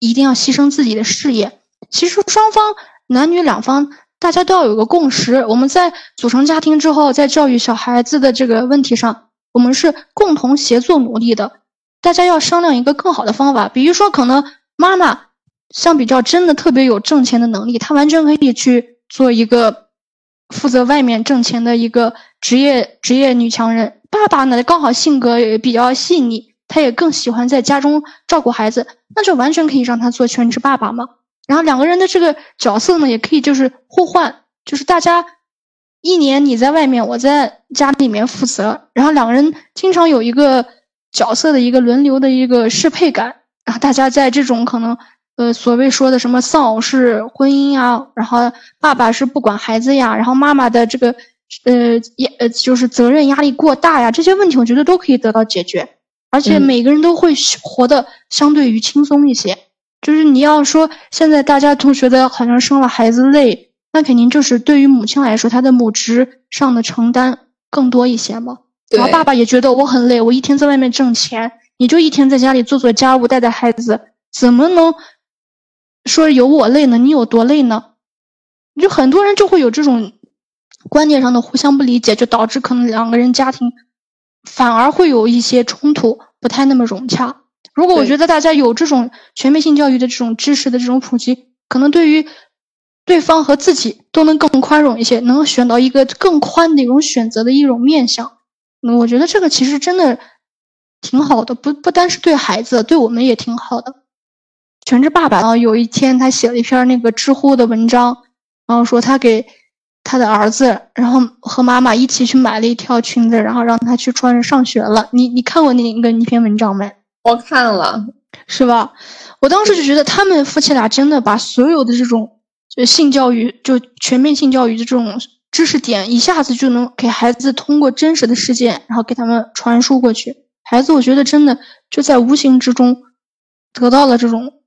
A: 一定要牺牲自己的事业。其实双方男女两方，大家都要有个共识。我们在组成家庭之后，在教育小孩子的这个问题上，我们是共同协作努力的。大家要商量一个更好的方法，比如说，可能妈妈相比较真的特别有挣钱的能力，她完全可以去做一个负责外面挣钱的一个职业职业女强人。爸爸呢，刚好性格也比较细腻，他也更喜欢在家中照顾孩子，那就完全可以让他做全职爸爸嘛。然后两个人的这个角色呢，也可以就是互换，就是大家一年你在外面，我在家里面负责，然后两个人经常有一个角色的一个轮流的一个适配感。然后大家在这种可能呃所谓说的什么丧偶式婚姻啊，然后爸爸是不管孩子呀，然后妈妈的这个。呃，也呃，就是责任压力过大呀，这些问题我觉得都可以得到解决，而且每个人都会活得相对于轻松一些。就是你要说现在大家都觉得好像生了孩子累，那肯定就是对于母亲来说，她的母职上的承担更多一些嘛。然后爸爸也觉得我很累，我一天在外面挣钱，你就一天在家里做做家务、带带孩子，怎么能说有我累呢？你有多累呢？就很多人就会有这种。观念上的互相不理解，就导致可能两个人家庭反而会有一些冲突，不太那么融洽。如果我觉得大家有这种全面性教育的这种知识的这种普及，可能对于对方和自己都能更宽容一些，能选到一个更宽的一种选择的一种面相。那我觉得这个其实真的挺好的，不不单是对孩子，对我们也挺好的。全职爸爸啊，有一天他写了一篇那个知乎的文章，然后说他给。他的儿子，然后和妈妈一起去买了一条裙子，然后让他去穿着上学了。你你看过那个那篇文章没？
B: 我看了，
A: 是吧？我当时就觉得他们夫妻俩真的把所有的这种就性教育，就全面性教育的这种知识点，一下子就能给孩子通过真实的事件，然后给他们传输过去。孩子，我觉得真的就在无形之中得到了这种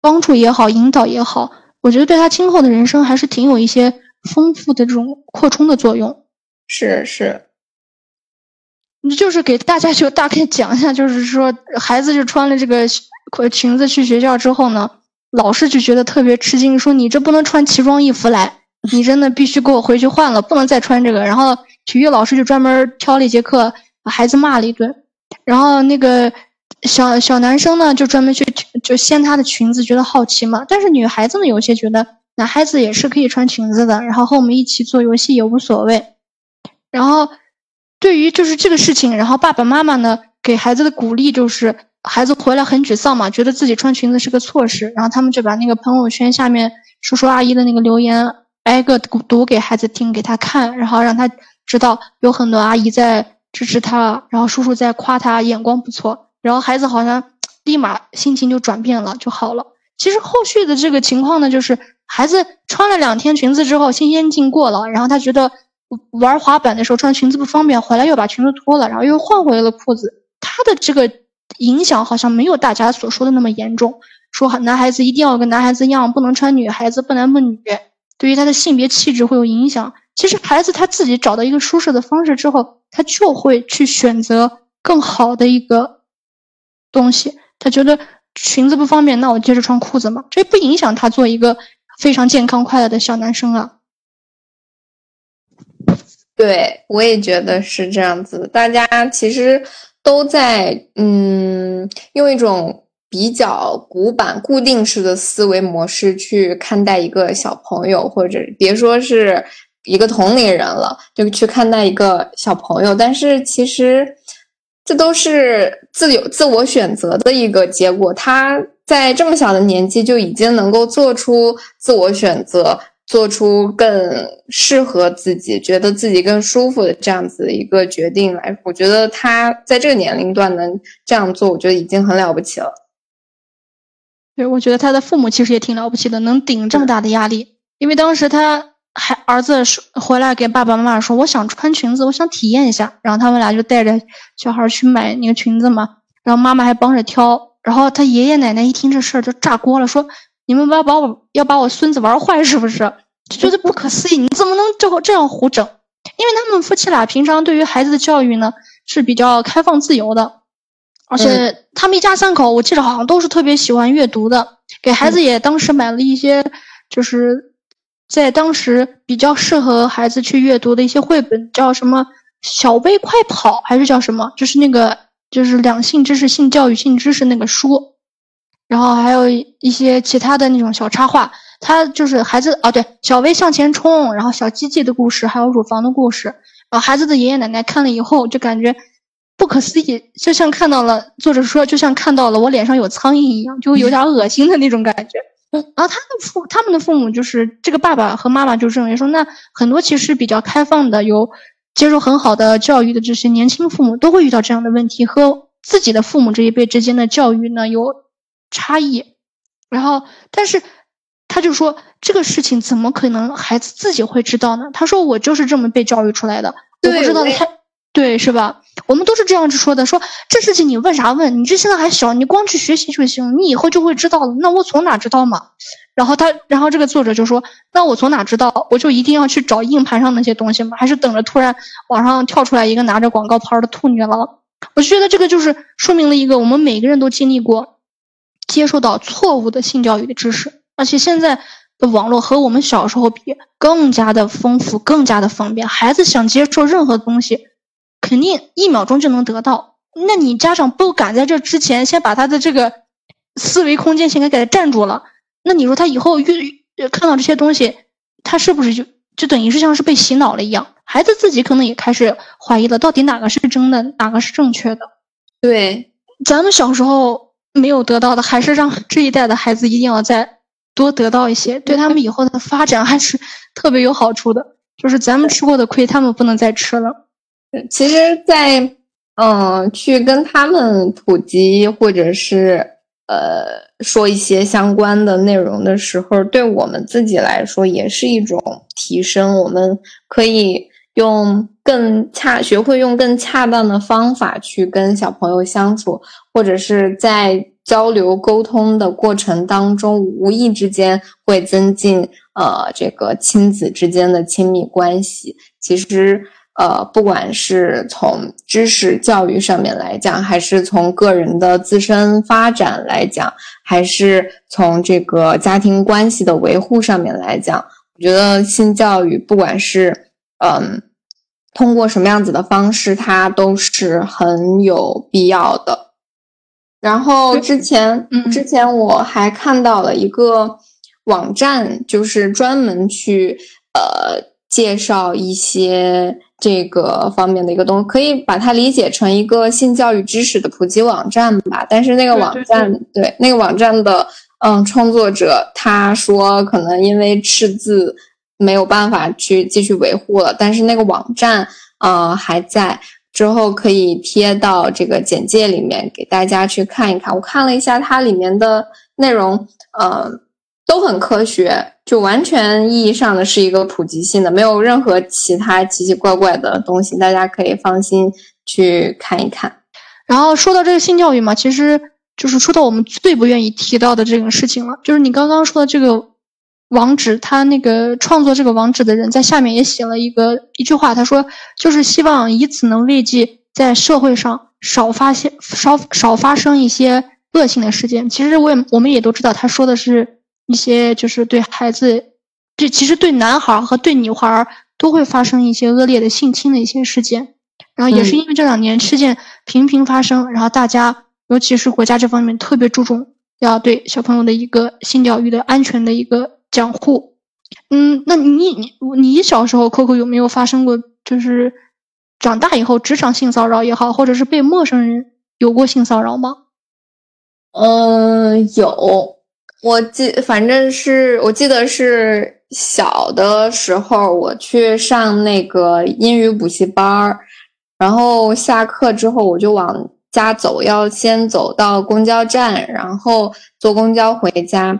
A: 帮助也好，引导也好。我觉得对他今后的人生还是挺有一些丰富的这种扩充的作用。
B: 是是，
A: 你就是给大家就大概讲一下，就是说孩子就穿了这个裙子去学校之后呢，老师就觉得特别吃惊，说你这不能穿奇装异服来，你真的必须给我回去换了，不能再穿这个。然后体育老师就专门挑了一节课把孩子骂了一顿，然后那个。小小男生呢，就专门去就掀她的裙子，觉得好奇嘛。但是女孩子呢，有些觉得男孩子也是可以穿裙子的，然后和我们一起做游戏也无所谓。然后对于就是这个事情，然后爸爸妈妈呢给孩子的鼓励就是孩子回来很沮丧嘛，觉得自己穿裙子是个错事，然后他们就把那个朋友圈下面叔叔阿姨的那个留言挨个读给孩子听，给他看，然后让他知道有很多阿姨在支持他，然后叔叔在夸他眼光不错。然后孩子好像立马心情就转变了，就好了。其实后续的这个情况呢，就是孩子穿了两天裙子之后，新鲜劲过了，然后他觉得玩滑板的时候穿裙子不方便，回来又把裙子脱了，然后又换回了裤子。他的这个影响好像没有大家所说的那么严重，说男孩子一定要跟男孩子一样，不能穿女孩子不男不女，对于他的性别气质会有影响。其实孩子他自己找到一个舒适的方式之后，他就会去选择更好的一个。东西，他觉得裙子不方便，那我接着穿裤子嘛，这不影响他做一个非常健康快乐的小男生啊。
B: 对，我也觉得是这样子。大家其实都在嗯，用一种比较古板、固定式的思维模式去看待一个小朋友，或者别说是一个同龄人了，就去看待一个小朋友。但是其实。这都是自有自我选择的一个结果。他在这么小的年纪就已经能够做出自我选择，做出更适合自己、觉得自己更舒服的这样子一个决定来。我觉得他在这个年龄段能这样做，我觉得已经很了不起了。
A: 对，我觉得他的父母其实也挺了不起的，能顶这么大的压力。因为当时他。还儿子说回来给爸爸妈妈说，我想穿裙子，我想体验一下。然后他们俩就带着小孩去买那个裙子嘛。然后妈妈还帮着挑。然后他爷爷奶奶一听这事儿就炸锅了，说：“你们要把我要把我孙子玩坏是不是？”就觉得不可思议，你怎么能这这样胡整？因为他们夫妻俩平常对于孩子的教育呢是比较开放自由的，而且他们一家三口，我记得好像都是特别喜欢阅读的，给孩子也当时买了一些，就是在当时比较适合孩子去阅读的一些绘本，叫什么《小薇快跑》还是叫什么？就是那个就是两性知识、性教育、性知识那个书，然后还有一些其他的那种小插画。他就是孩子啊，对，小薇向前冲，然后小鸡鸡的故事，还有乳房的故事，然后孩子的爷爷奶奶看了以后就感觉不可思议，就像看到了作者说，就像看到了我脸上有苍蝇一样，就有点恶心的那种感觉。然后他的父，他们的父母就是这个爸爸和妈妈就认为说，那很多其实比较开放的，有接受很好的教育的这些年轻父母都会遇到这样的问题，和自己的父母这一辈之间的教育呢有差异。然后，但是。他就说这个事情怎么可能孩子自己会知道呢？他说我就是这么被教育出来的，我不知道他，对是吧？我们都是这样子说的，说这事情你问啥问？你这现在还小，你光去学习就行，你以后就会知道了。那我从哪知道嘛？然后他，然后这个作者就说，那我从哪知道？我就一定要去找硬盘上那些东西吗？还是等着突然网上跳出来一个拿着广告牌的兔女郎？我觉得这个就是说明了一个我们每个人都经历过接受到错误的性教育的知识。而且现在的网络和我们小时候比更加的丰富，更加的方便。孩子想接受任何东西，肯定一秒钟就能得到。那你家长不敢在这之前先把他的这个思维空间先给给他占住了，那你说他以后遇看到这些东西，他是不是就就等于是像是被洗脑了一样？孩子自己可能也开始怀疑了，到底哪个是真的，哪个是正确的？
B: 对，
A: 咱们小时候没有得到的，还是让这一代的孩子一定要再。多得到一些，对他们以后的发展还是特别有好处的。就是咱们吃过的亏，他们不能再吃了。
B: 其实，在嗯，去跟他们普及或者是呃说一些相关的内容的时候，对我们自己来说也是一种提升。我们可以用更恰，学会用更恰当的方法去跟小朋友相处，或者是在。交流沟通的过程当中，无意之间会增进呃这个亲子之间的亲密关系。其实呃，不管是从知识教育上面来讲，还是从个人的自身发展来讲，还是从这个家庭关系的维护上面来讲，我觉得性教育不管是嗯通过什么样子的方式，它都是很有必要的。然后之前，嗯之前我还看到了一个网站，就是专门去呃介绍一些这个方面的一个东西，可以把它理解成一个性教育知识的普及网站吧。但是那个网站，对那个网站的嗯创作者他说，可能因为赤字没有办法去继续维护了，但是那个网站呃还在。之后可以贴到这个简介里面给大家去看一看。我看了一下它里面的内容，呃，都很科学，就完全意义上的是一个普及性的，没有任何其他奇奇怪怪的东西，大家可以放心去看一看。
A: 然后说到这个性教育嘛，其实就是说到我们最不愿意提到的这个事情了，就是你刚刚说的这个。网址，他那个创作这个网址的人在下面也写了一个一句话，他说就是希望以此能慰藉在社会上少发现少少发生一些恶性的事件。其实我也我们也都知道，他说的是一些就是对孩子，对其实对男孩和对女孩都会发生一些恶劣的性侵的一些事件。然后也是因为这两年事件频频发生，然后大家尤其是国家这方面特别注重要对小朋友的一个性教育的安全的一个。讲护，嗯，那你你你小时候，Coco 有没有发生过，就是长大以后职场性骚扰也好，或者是被陌生人有过性骚扰吗？
B: 嗯，有，我记，反正是我记得是小的时候，我去上那个英语补习班，然后下课之后我就往家走，要先走到公交站，然后坐公交回家。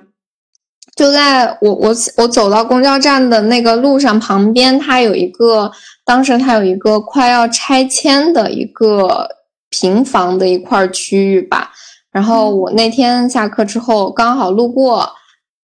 B: 就在我我我走到公交站的那个路上旁边，它有一个，当时它有一个快要拆迁的一个平房的一块区域吧。然后我那天下课之后刚好路过，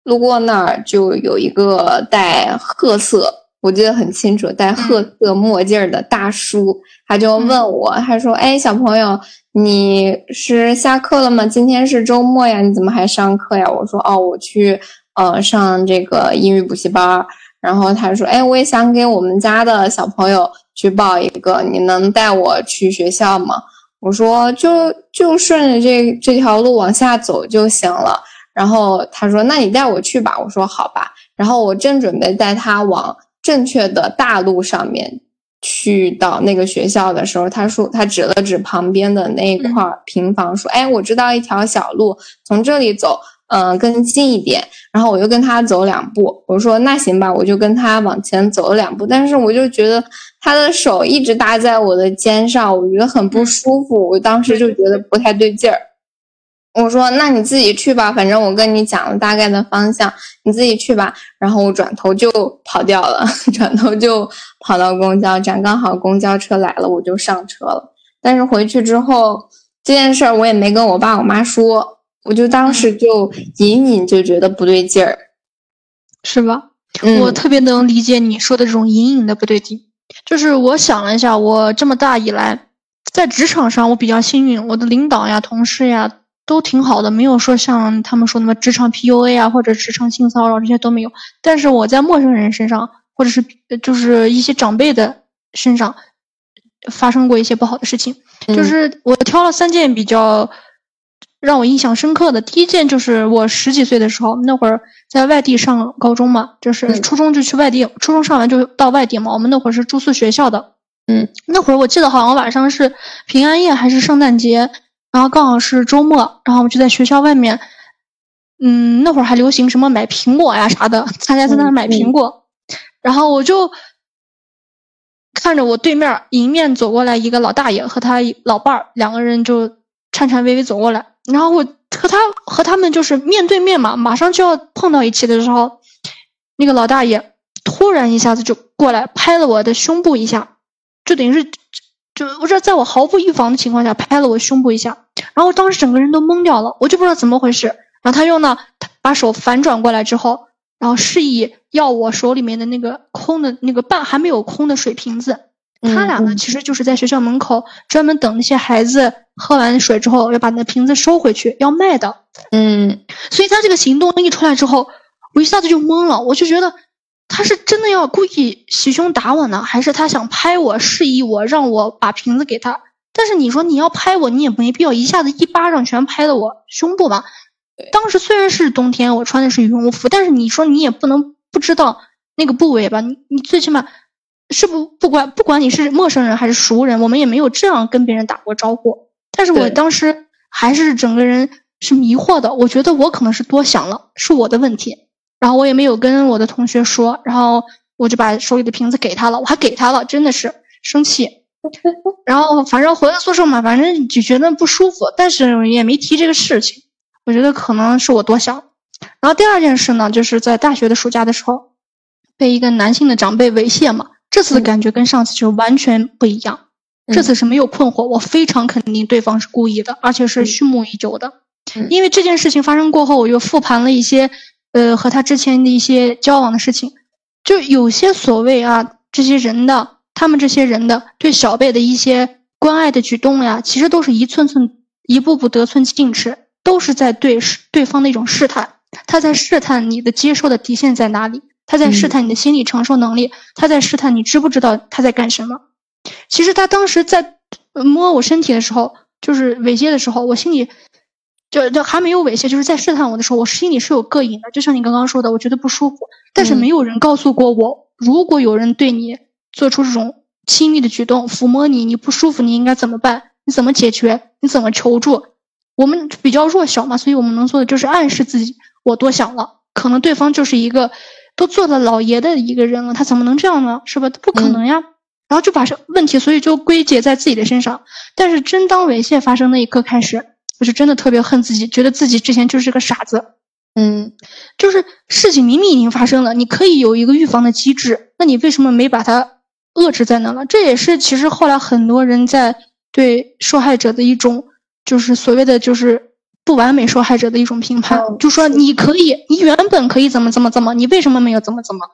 B: 路过那儿就有一个戴褐色，我记得很清楚，戴褐色墨镜的大叔，他就问我，他说：“哎，小朋友，你是下课了吗？今天是周末呀，你怎么还上课呀？”我说：“哦，我去呃上这个英语补习班。”然后他说：“哎，我也想给我们家的小朋友去报一个，你能带我去学校吗？”我说：“就就顺着这这条路往下走就行了。”然后他说：“那你带我去吧。”我说：“好吧。”然后我正准备带他往正确的大路上面去到那个学校的时候，他说他指了指旁边的那一块平房，说：“哎，我知道一条小路，从这里走，嗯，更近一点。”然后我就跟他走两步，我说：“那行吧。”我就跟他往前走了两步，但是我就觉得他的手一直搭在我的肩上，我觉得很不舒服，我当时就觉得不太对劲儿。我说：“那你自己去吧，反正我跟你讲了大概的方向，你自己去吧。”然后我转头就跑掉了，转头就跑到公交站，刚好公交车来了，我就上车了。但是回去之后，这件事儿我也没跟我爸我妈说，我就当时就隐隐就觉得不对劲儿，
A: 是吧？我特别能理解你说的这种隐隐的不对劲。就是我想了一下，我这么大以来，在职场上我比较幸运，我的领导呀、同事呀。都挺好的，没有说像他们说那么职场 PUA 啊，或者职场性骚扰这些都没有。但是我在陌生人身上，或者是就是一些长辈的身上，发生过一些不好的事情。就是我挑了三件比较让我印象深刻的。第一件就是我十几岁的时候，那会儿在外地上高中嘛，就是初中就去外地，初中上完就到外地嘛。我们那会儿是住宿学校的，
B: 嗯，
A: 那会儿我记得好像晚上是平安夜还是圣诞节。然后刚好是周末，然后我们就在学校外面，嗯，那会儿还流行什么买苹果呀啥的，大家在那买苹果。然后我就看着我对面迎面走过来一个老大爷和他老伴儿，两个人就颤颤巍巍走过来。然后我和他和他们就是面对面嘛，马上就要碰到一起的时候，那个老大爷突然一下子就过来拍了我的胸部一下，就等于是。就我这在我毫不预防的情况下拍了我胸部一下，然后当时整个人都懵掉了，我就不知道怎么回事。然后他又呢，把手反转过来之后，然后示意要我手里面的那个空的那个半还没有空的水瓶子。他俩呢，其实就是在学校门口专门等那些孩子喝完水之后，要把那瓶子收回去要卖的。
B: 嗯，
A: 所以他这个行动一出来之后，我一下子就懵了，我就觉得。他是真的要故意袭胸打我呢，还是他想拍我，示意我让我把瓶子给他？但是你说你要拍我，你也没必要一下子一巴掌全拍到我胸部吧？当时虽然是冬天，我穿的是羽绒服，但是你说你也不能不知道那个部位吧？你你最起码是不不管不管你是陌生人还是熟人，我们也没有这样跟别人打过招呼。但是我当时还是整个人是迷惑的，我觉得我可能是多想了，是我的问题。然后我也没有跟我的同学说，然后我就把手里的瓶子给他了，我还给他了，真的是生气。然后反正回到宿舍嘛，反正就觉得不舒服，但是也没提这个事情。我觉得可能是我多想。然后第二件事呢，就是在大学的暑假的时候，被一个男性的长辈猥亵嘛。这次的感觉跟上次就完全不一样。这次是没有困惑，我非常肯定对方是故意的，而且是蓄谋已久的。因为这件事情发生过后，我又复盘了一些。呃，和他之前的一些交往的事情，就有些所谓啊，这些人的，他们这些人的对小贝的一些关爱的举动呀，其实都是一寸寸、一步步得寸进尺，都是在对对方的一种试探。他在试探你的接受的底线在哪里，他在试探你的心理承受能力，他在试探你知不知道他在干什么。其实他当时在摸我身体的时候，就是猥亵的时候，我心里。就就还没有猥亵，就是在试探我的时候，我心里是有膈应的。就像你刚刚说的，我觉得不舒服，但是没有人告诉过我，如果有人对你做出这种亲密的举动，抚摸你，你不舒服，你应该怎么办？你怎么解决？你怎么求助？我们比较弱小嘛，所以我们能做的就是暗示自己，我多想了，可能对方就是一个都做了老爷的一个人了，他怎么能这样呢？是吧？不可能呀。然后就把这问题，所以就归结在自己的身上。但是真当猥亵发生那一刻开始。我就真的特别恨自己，觉得自己之前就是个傻子。
B: 嗯，
A: 就是事情明明已经发生了，你可以有一个预防的机制，那你为什么没把它遏制在那了？这也是其实后来很多人在对受害者的一种，就是所谓的就是不完美受害者的一种评判，就说你可以，你原本可以怎么怎么怎么，你为什么没有怎么怎么？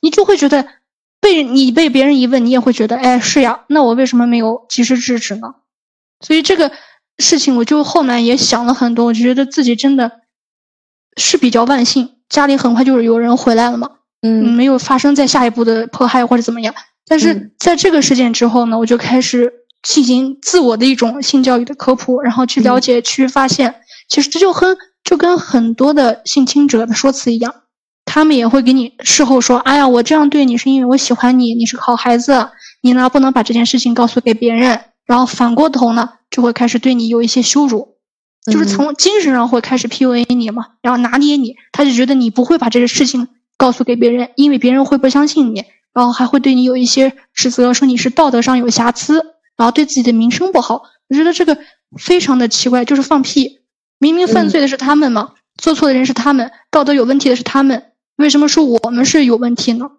A: 你就会觉得被你被别人一问，你也会觉得，哎，是呀，那我为什么没有及时制止呢？所以这个事情，我就后来也想了很多，我就觉得自己真的是比较万幸，家里很快就是有人回来了嘛，嗯，没有发生在下一步的迫害或者怎么样。但是在这个事件之后呢，我就开始进行自我的一种性教育的科普，然后去了解，去发现，其实这就和就跟很多的性侵者的说辞一样。他们也会给你事后说：“哎呀，我这样对你是因为我喜欢你，你是个好孩子，你呢不能把这件事情告诉给别人。”然后反过头呢，就会开始对你有一些羞辱，就是从精神上会开始 PUA 你嘛，然后拿捏你。他就觉得你不会把这个事情告诉给别人，因为别人会不相信你，然后还会对你有一些指责，说你是道德上有瑕疵，然后对自己的名声不好。我觉得这个非常的奇怪，就是放屁，明明犯罪的是他们嘛，做错的人是他们，道德有问题的是他们。为什么说我们是有问题呢？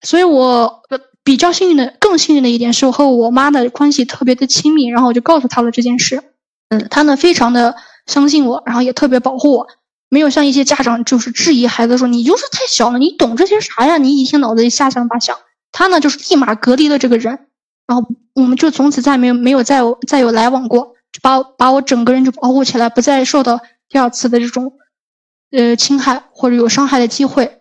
A: 所以我比较幸运的，更幸运的一点是我和我妈的关系特别的亲密，然后我就告诉她了这件事。嗯，她呢非常的相信我，然后也特别保护我，没有像一些家长就是质疑孩子说你就是太小了，你懂这些啥呀？你一天脑子里瞎想八想。她呢就是立马隔离了这个人，然后我们就从此再没有没有再有再有来往过，就把把我整个人就保护起来，不再受到第二次的这种呃侵害或者有伤害的机会。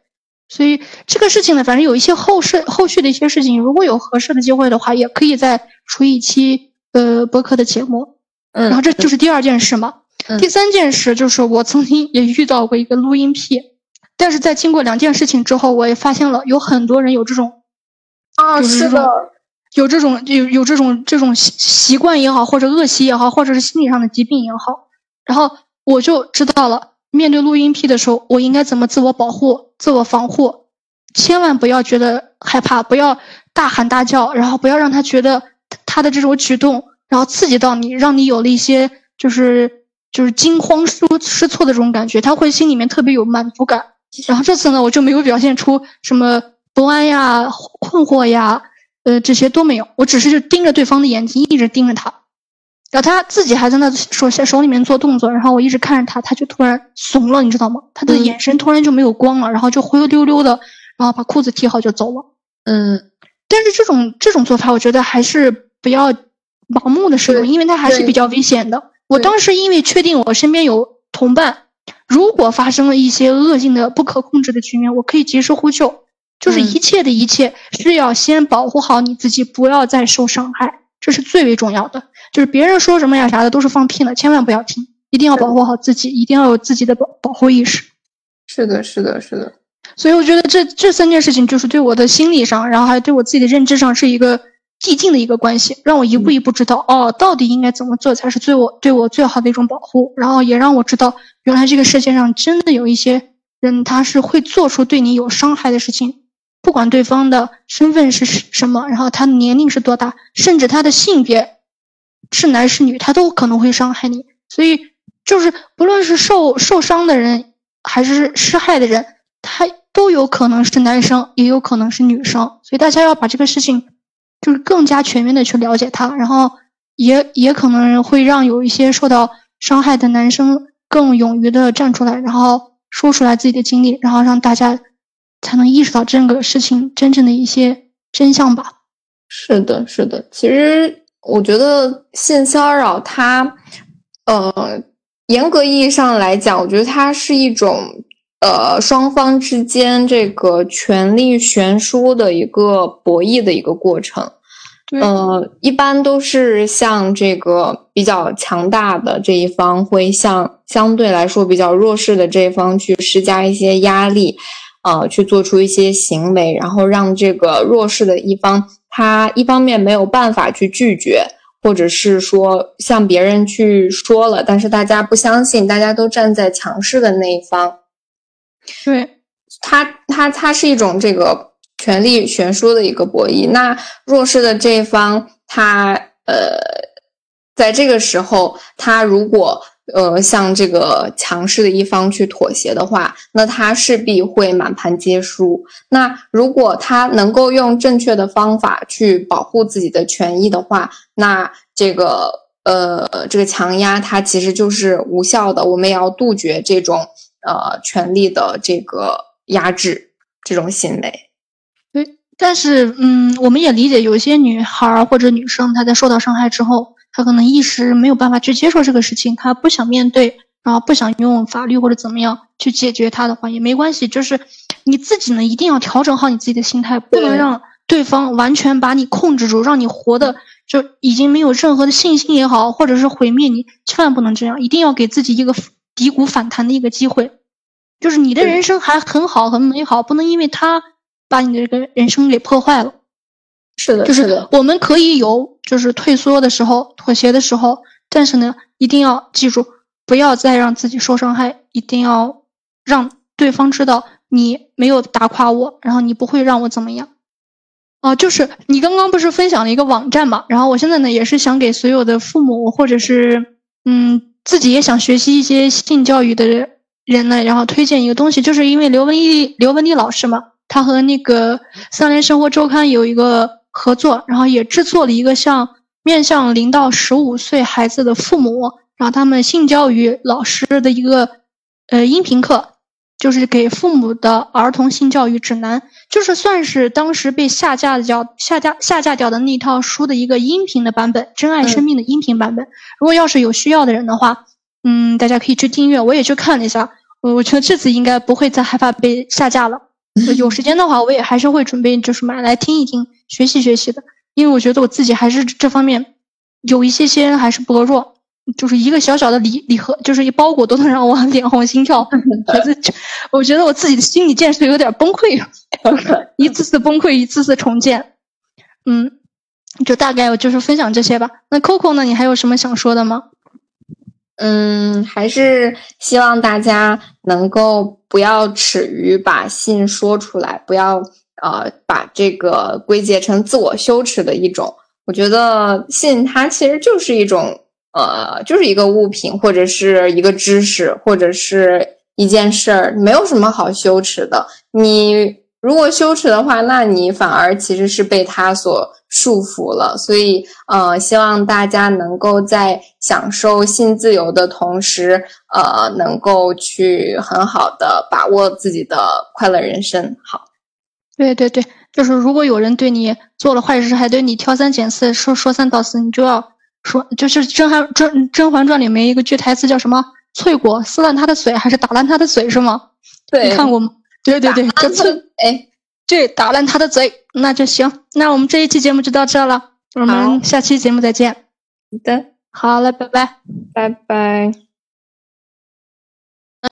A: 所以这个事情呢，反正有一些后事后续的一些事情，如果有合适的机会的话，也可以再出一期呃播客的节目。嗯，然后这就是第二件事嘛。第三件事就是我曾经也遇到过一个录音癖，但是在经过两件事情之后，我也发现了有很多人有这种
B: 啊，是的，
A: 有这种有有这种这种习习惯也好，或者恶习也好，或者是心理上的疾病也好，然后我就知道了。面对录音癖的时候，我应该怎么自我保护、自我防护？千万不要觉得害怕，不要大喊大叫，然后不要让他觉得他的这种举动，然后刺激到你，让你有了一些就是就是惊慌失失措的这种感觉，他会心里面特别有满足感。然后这次呢，我就没有表现出什么不安呀、困惑呀，呃，这些都没有，我只是就盯着对方的眼睛，一直盯着他。然后他自己还在那手手里面做动作，然后我一直看着他，他就突然怂了，你知道吗？他的眼神突然就没有光了，然后就灰溜溜的，然后把裤子提好就走了。
B: 嗯，
A: 但是这种这种做法，我觉得还是不要盲目的使用，因为它还是比较危险的。我当时因为确定我身边有同伴，如果发生了一些恶性的不可控制的局面，我可以及时呼救。就是一切的一切是要先保护好你自己，不要再受伤害，这是最为重要的。就是别人说什么呀啥的都是放屁呢，千万不要听，一定要保护好自己，一定要有自己的保保护意识。
B: 是的，是的，是的。
A: 所以我觉得这这三件事情就是对我的心理上，然后还对我自己的认知上是一个递进的一个关系，让我一步一步知道哦，到底应该怎么做才是对我对我最好的一种保护，然后也让我知道原来这个世界上真的有一些人他是会做出对你有伤害的事情，不管对方的身份是什么，然后他年龄是多大，甚至他的性别。是男是女，他都可能会伤害你，所以就是不论是受受伤的人还是施害的人，他都有可能是男生，也有可能是女生，所以大家要把这个事情就是更加全面的去了解他，然后也也可能会让有一些受到伤害的男生更勇于的站出来，然后说出来自己的经历，然后让大家才能意识到这个事情真正的一些真相吧。
B: 是的，是的，其实。我觉得性骚扰，它，呃，严格意义上来讲，我觉得它是一种，呃，双方之间这个权力悬殊的一个博弈的一个过程。呃，一般都是像这个比较强大的这一方，会向相对来说比较弱势的这一方去施加一些压力，呃，去做出一些行为，然后让这个弱势的一方。他一方面没有办法去拒绝，或者是说向别人去说了，但是大家不相信，大家都站在强势的那一方。
A: 对，
B: 他他他是一种这个权力悬殊的一个博弈。那弱势的这一方，他呃，在这个时候，他如果。呃，向这个强势的一方去妥协的话，那他势必会满盘皆输。那如果他能够用正确的方法去保护自己的权益的话，那这个呃，这个强压它其实就是无效的。我们也要杜绝这种呃权力的这个压制这种行为。
A: 对，但是，嗯，我们也理解有些女孩或者女生，她在受到伤害之后，她可能一时没有办法去接受这个事情，他不想面对，然后不想用法律或者怎么样去解决他的话，也没关系。就是你自己呢，一定要调整好你自己的心态，不能让对方完全把你控制住，让你活的就已经没有任何的信心也好，或者是毁灭你，千万不能这样，一定要给自己一个低谷反弹的一个机会。就是你的人生还很好很美好，不能因为他。把你的这个人生给破坏了，
B: 是的，
A: 就是我们可以有就是退缩的时候、妥协的时候，但是呢，一定要记住，不要再让自己受伤害，一定要让对方知道你没有打垮我，然后你不会让我怎么样。哦，就是你刚刚不是分享了一个网站嘛，然后我现在呢也是想给所有的父母或者是嗯自己也想学习一些性教育的人呢，然后推荐一个东西，就是因为刘文丽刘文丽老师嘛。他和那个《三联生活周刊》有一个合作，然后也制作了一个像面向零到十五岁孩子的父母，然后他们性教育老师的一个呃音频课，就是给父母的儿童性教育指南，就是算是当时被下架掉、下架下架掉的那套书的一个音频的版本，《珍爱生命》的音频版本。如果要是有需要的人的话，嗯，大家可以去订阅。我也去看了一下，我觉得这次应该不会再害怕被下架了。有时间的话，我也还是会准备，就是买来听一听，学习学习的。因为我觉得我自己还是这方面有一些些还是薄弱，就是一个小小的礼礼盒，就是一包裹都能让我 脸红心跳。我觉得我自己的心理建设有点崩溃，一次次崩溃，一次次重建。嗯，就大概我就是分享这些吧。那 Coco 呢？你还有什么想说的吗？
B: 嗯，还是希望大家能够不要耻于把信说出来，不要呃把这个归结成自我羞耻的一种。我觉得性它其实就是一种呃，就是一个物品，或者是一个知识，或者是一件事儿，没有什么好羞耻的。你。如果羞耻的话，那你反而其实是被他所束缚了。所以，呃，希望大家能够在享受性自由的同时，呃，能够去很好的把握自己的快乐人生。好，
A: 对对对，就是如果有人对你做了坏事，还对你挑三拣四，说说三道四，你就要说，就是《甄嬛甄甄嬛传》里面一个句台词叫什么？翠果撕烂他的嘴，还是打烂他的嘴，是吗？
B: 对，
A: 你看过吗？对对对，叫
B: 翠哎，
A: 对，打烂他的嘴，那就行。那我们这一期节目就到这了，我们下期节目再见。
B: 好的，
A: 好了，拜拜，
B: 拜拜。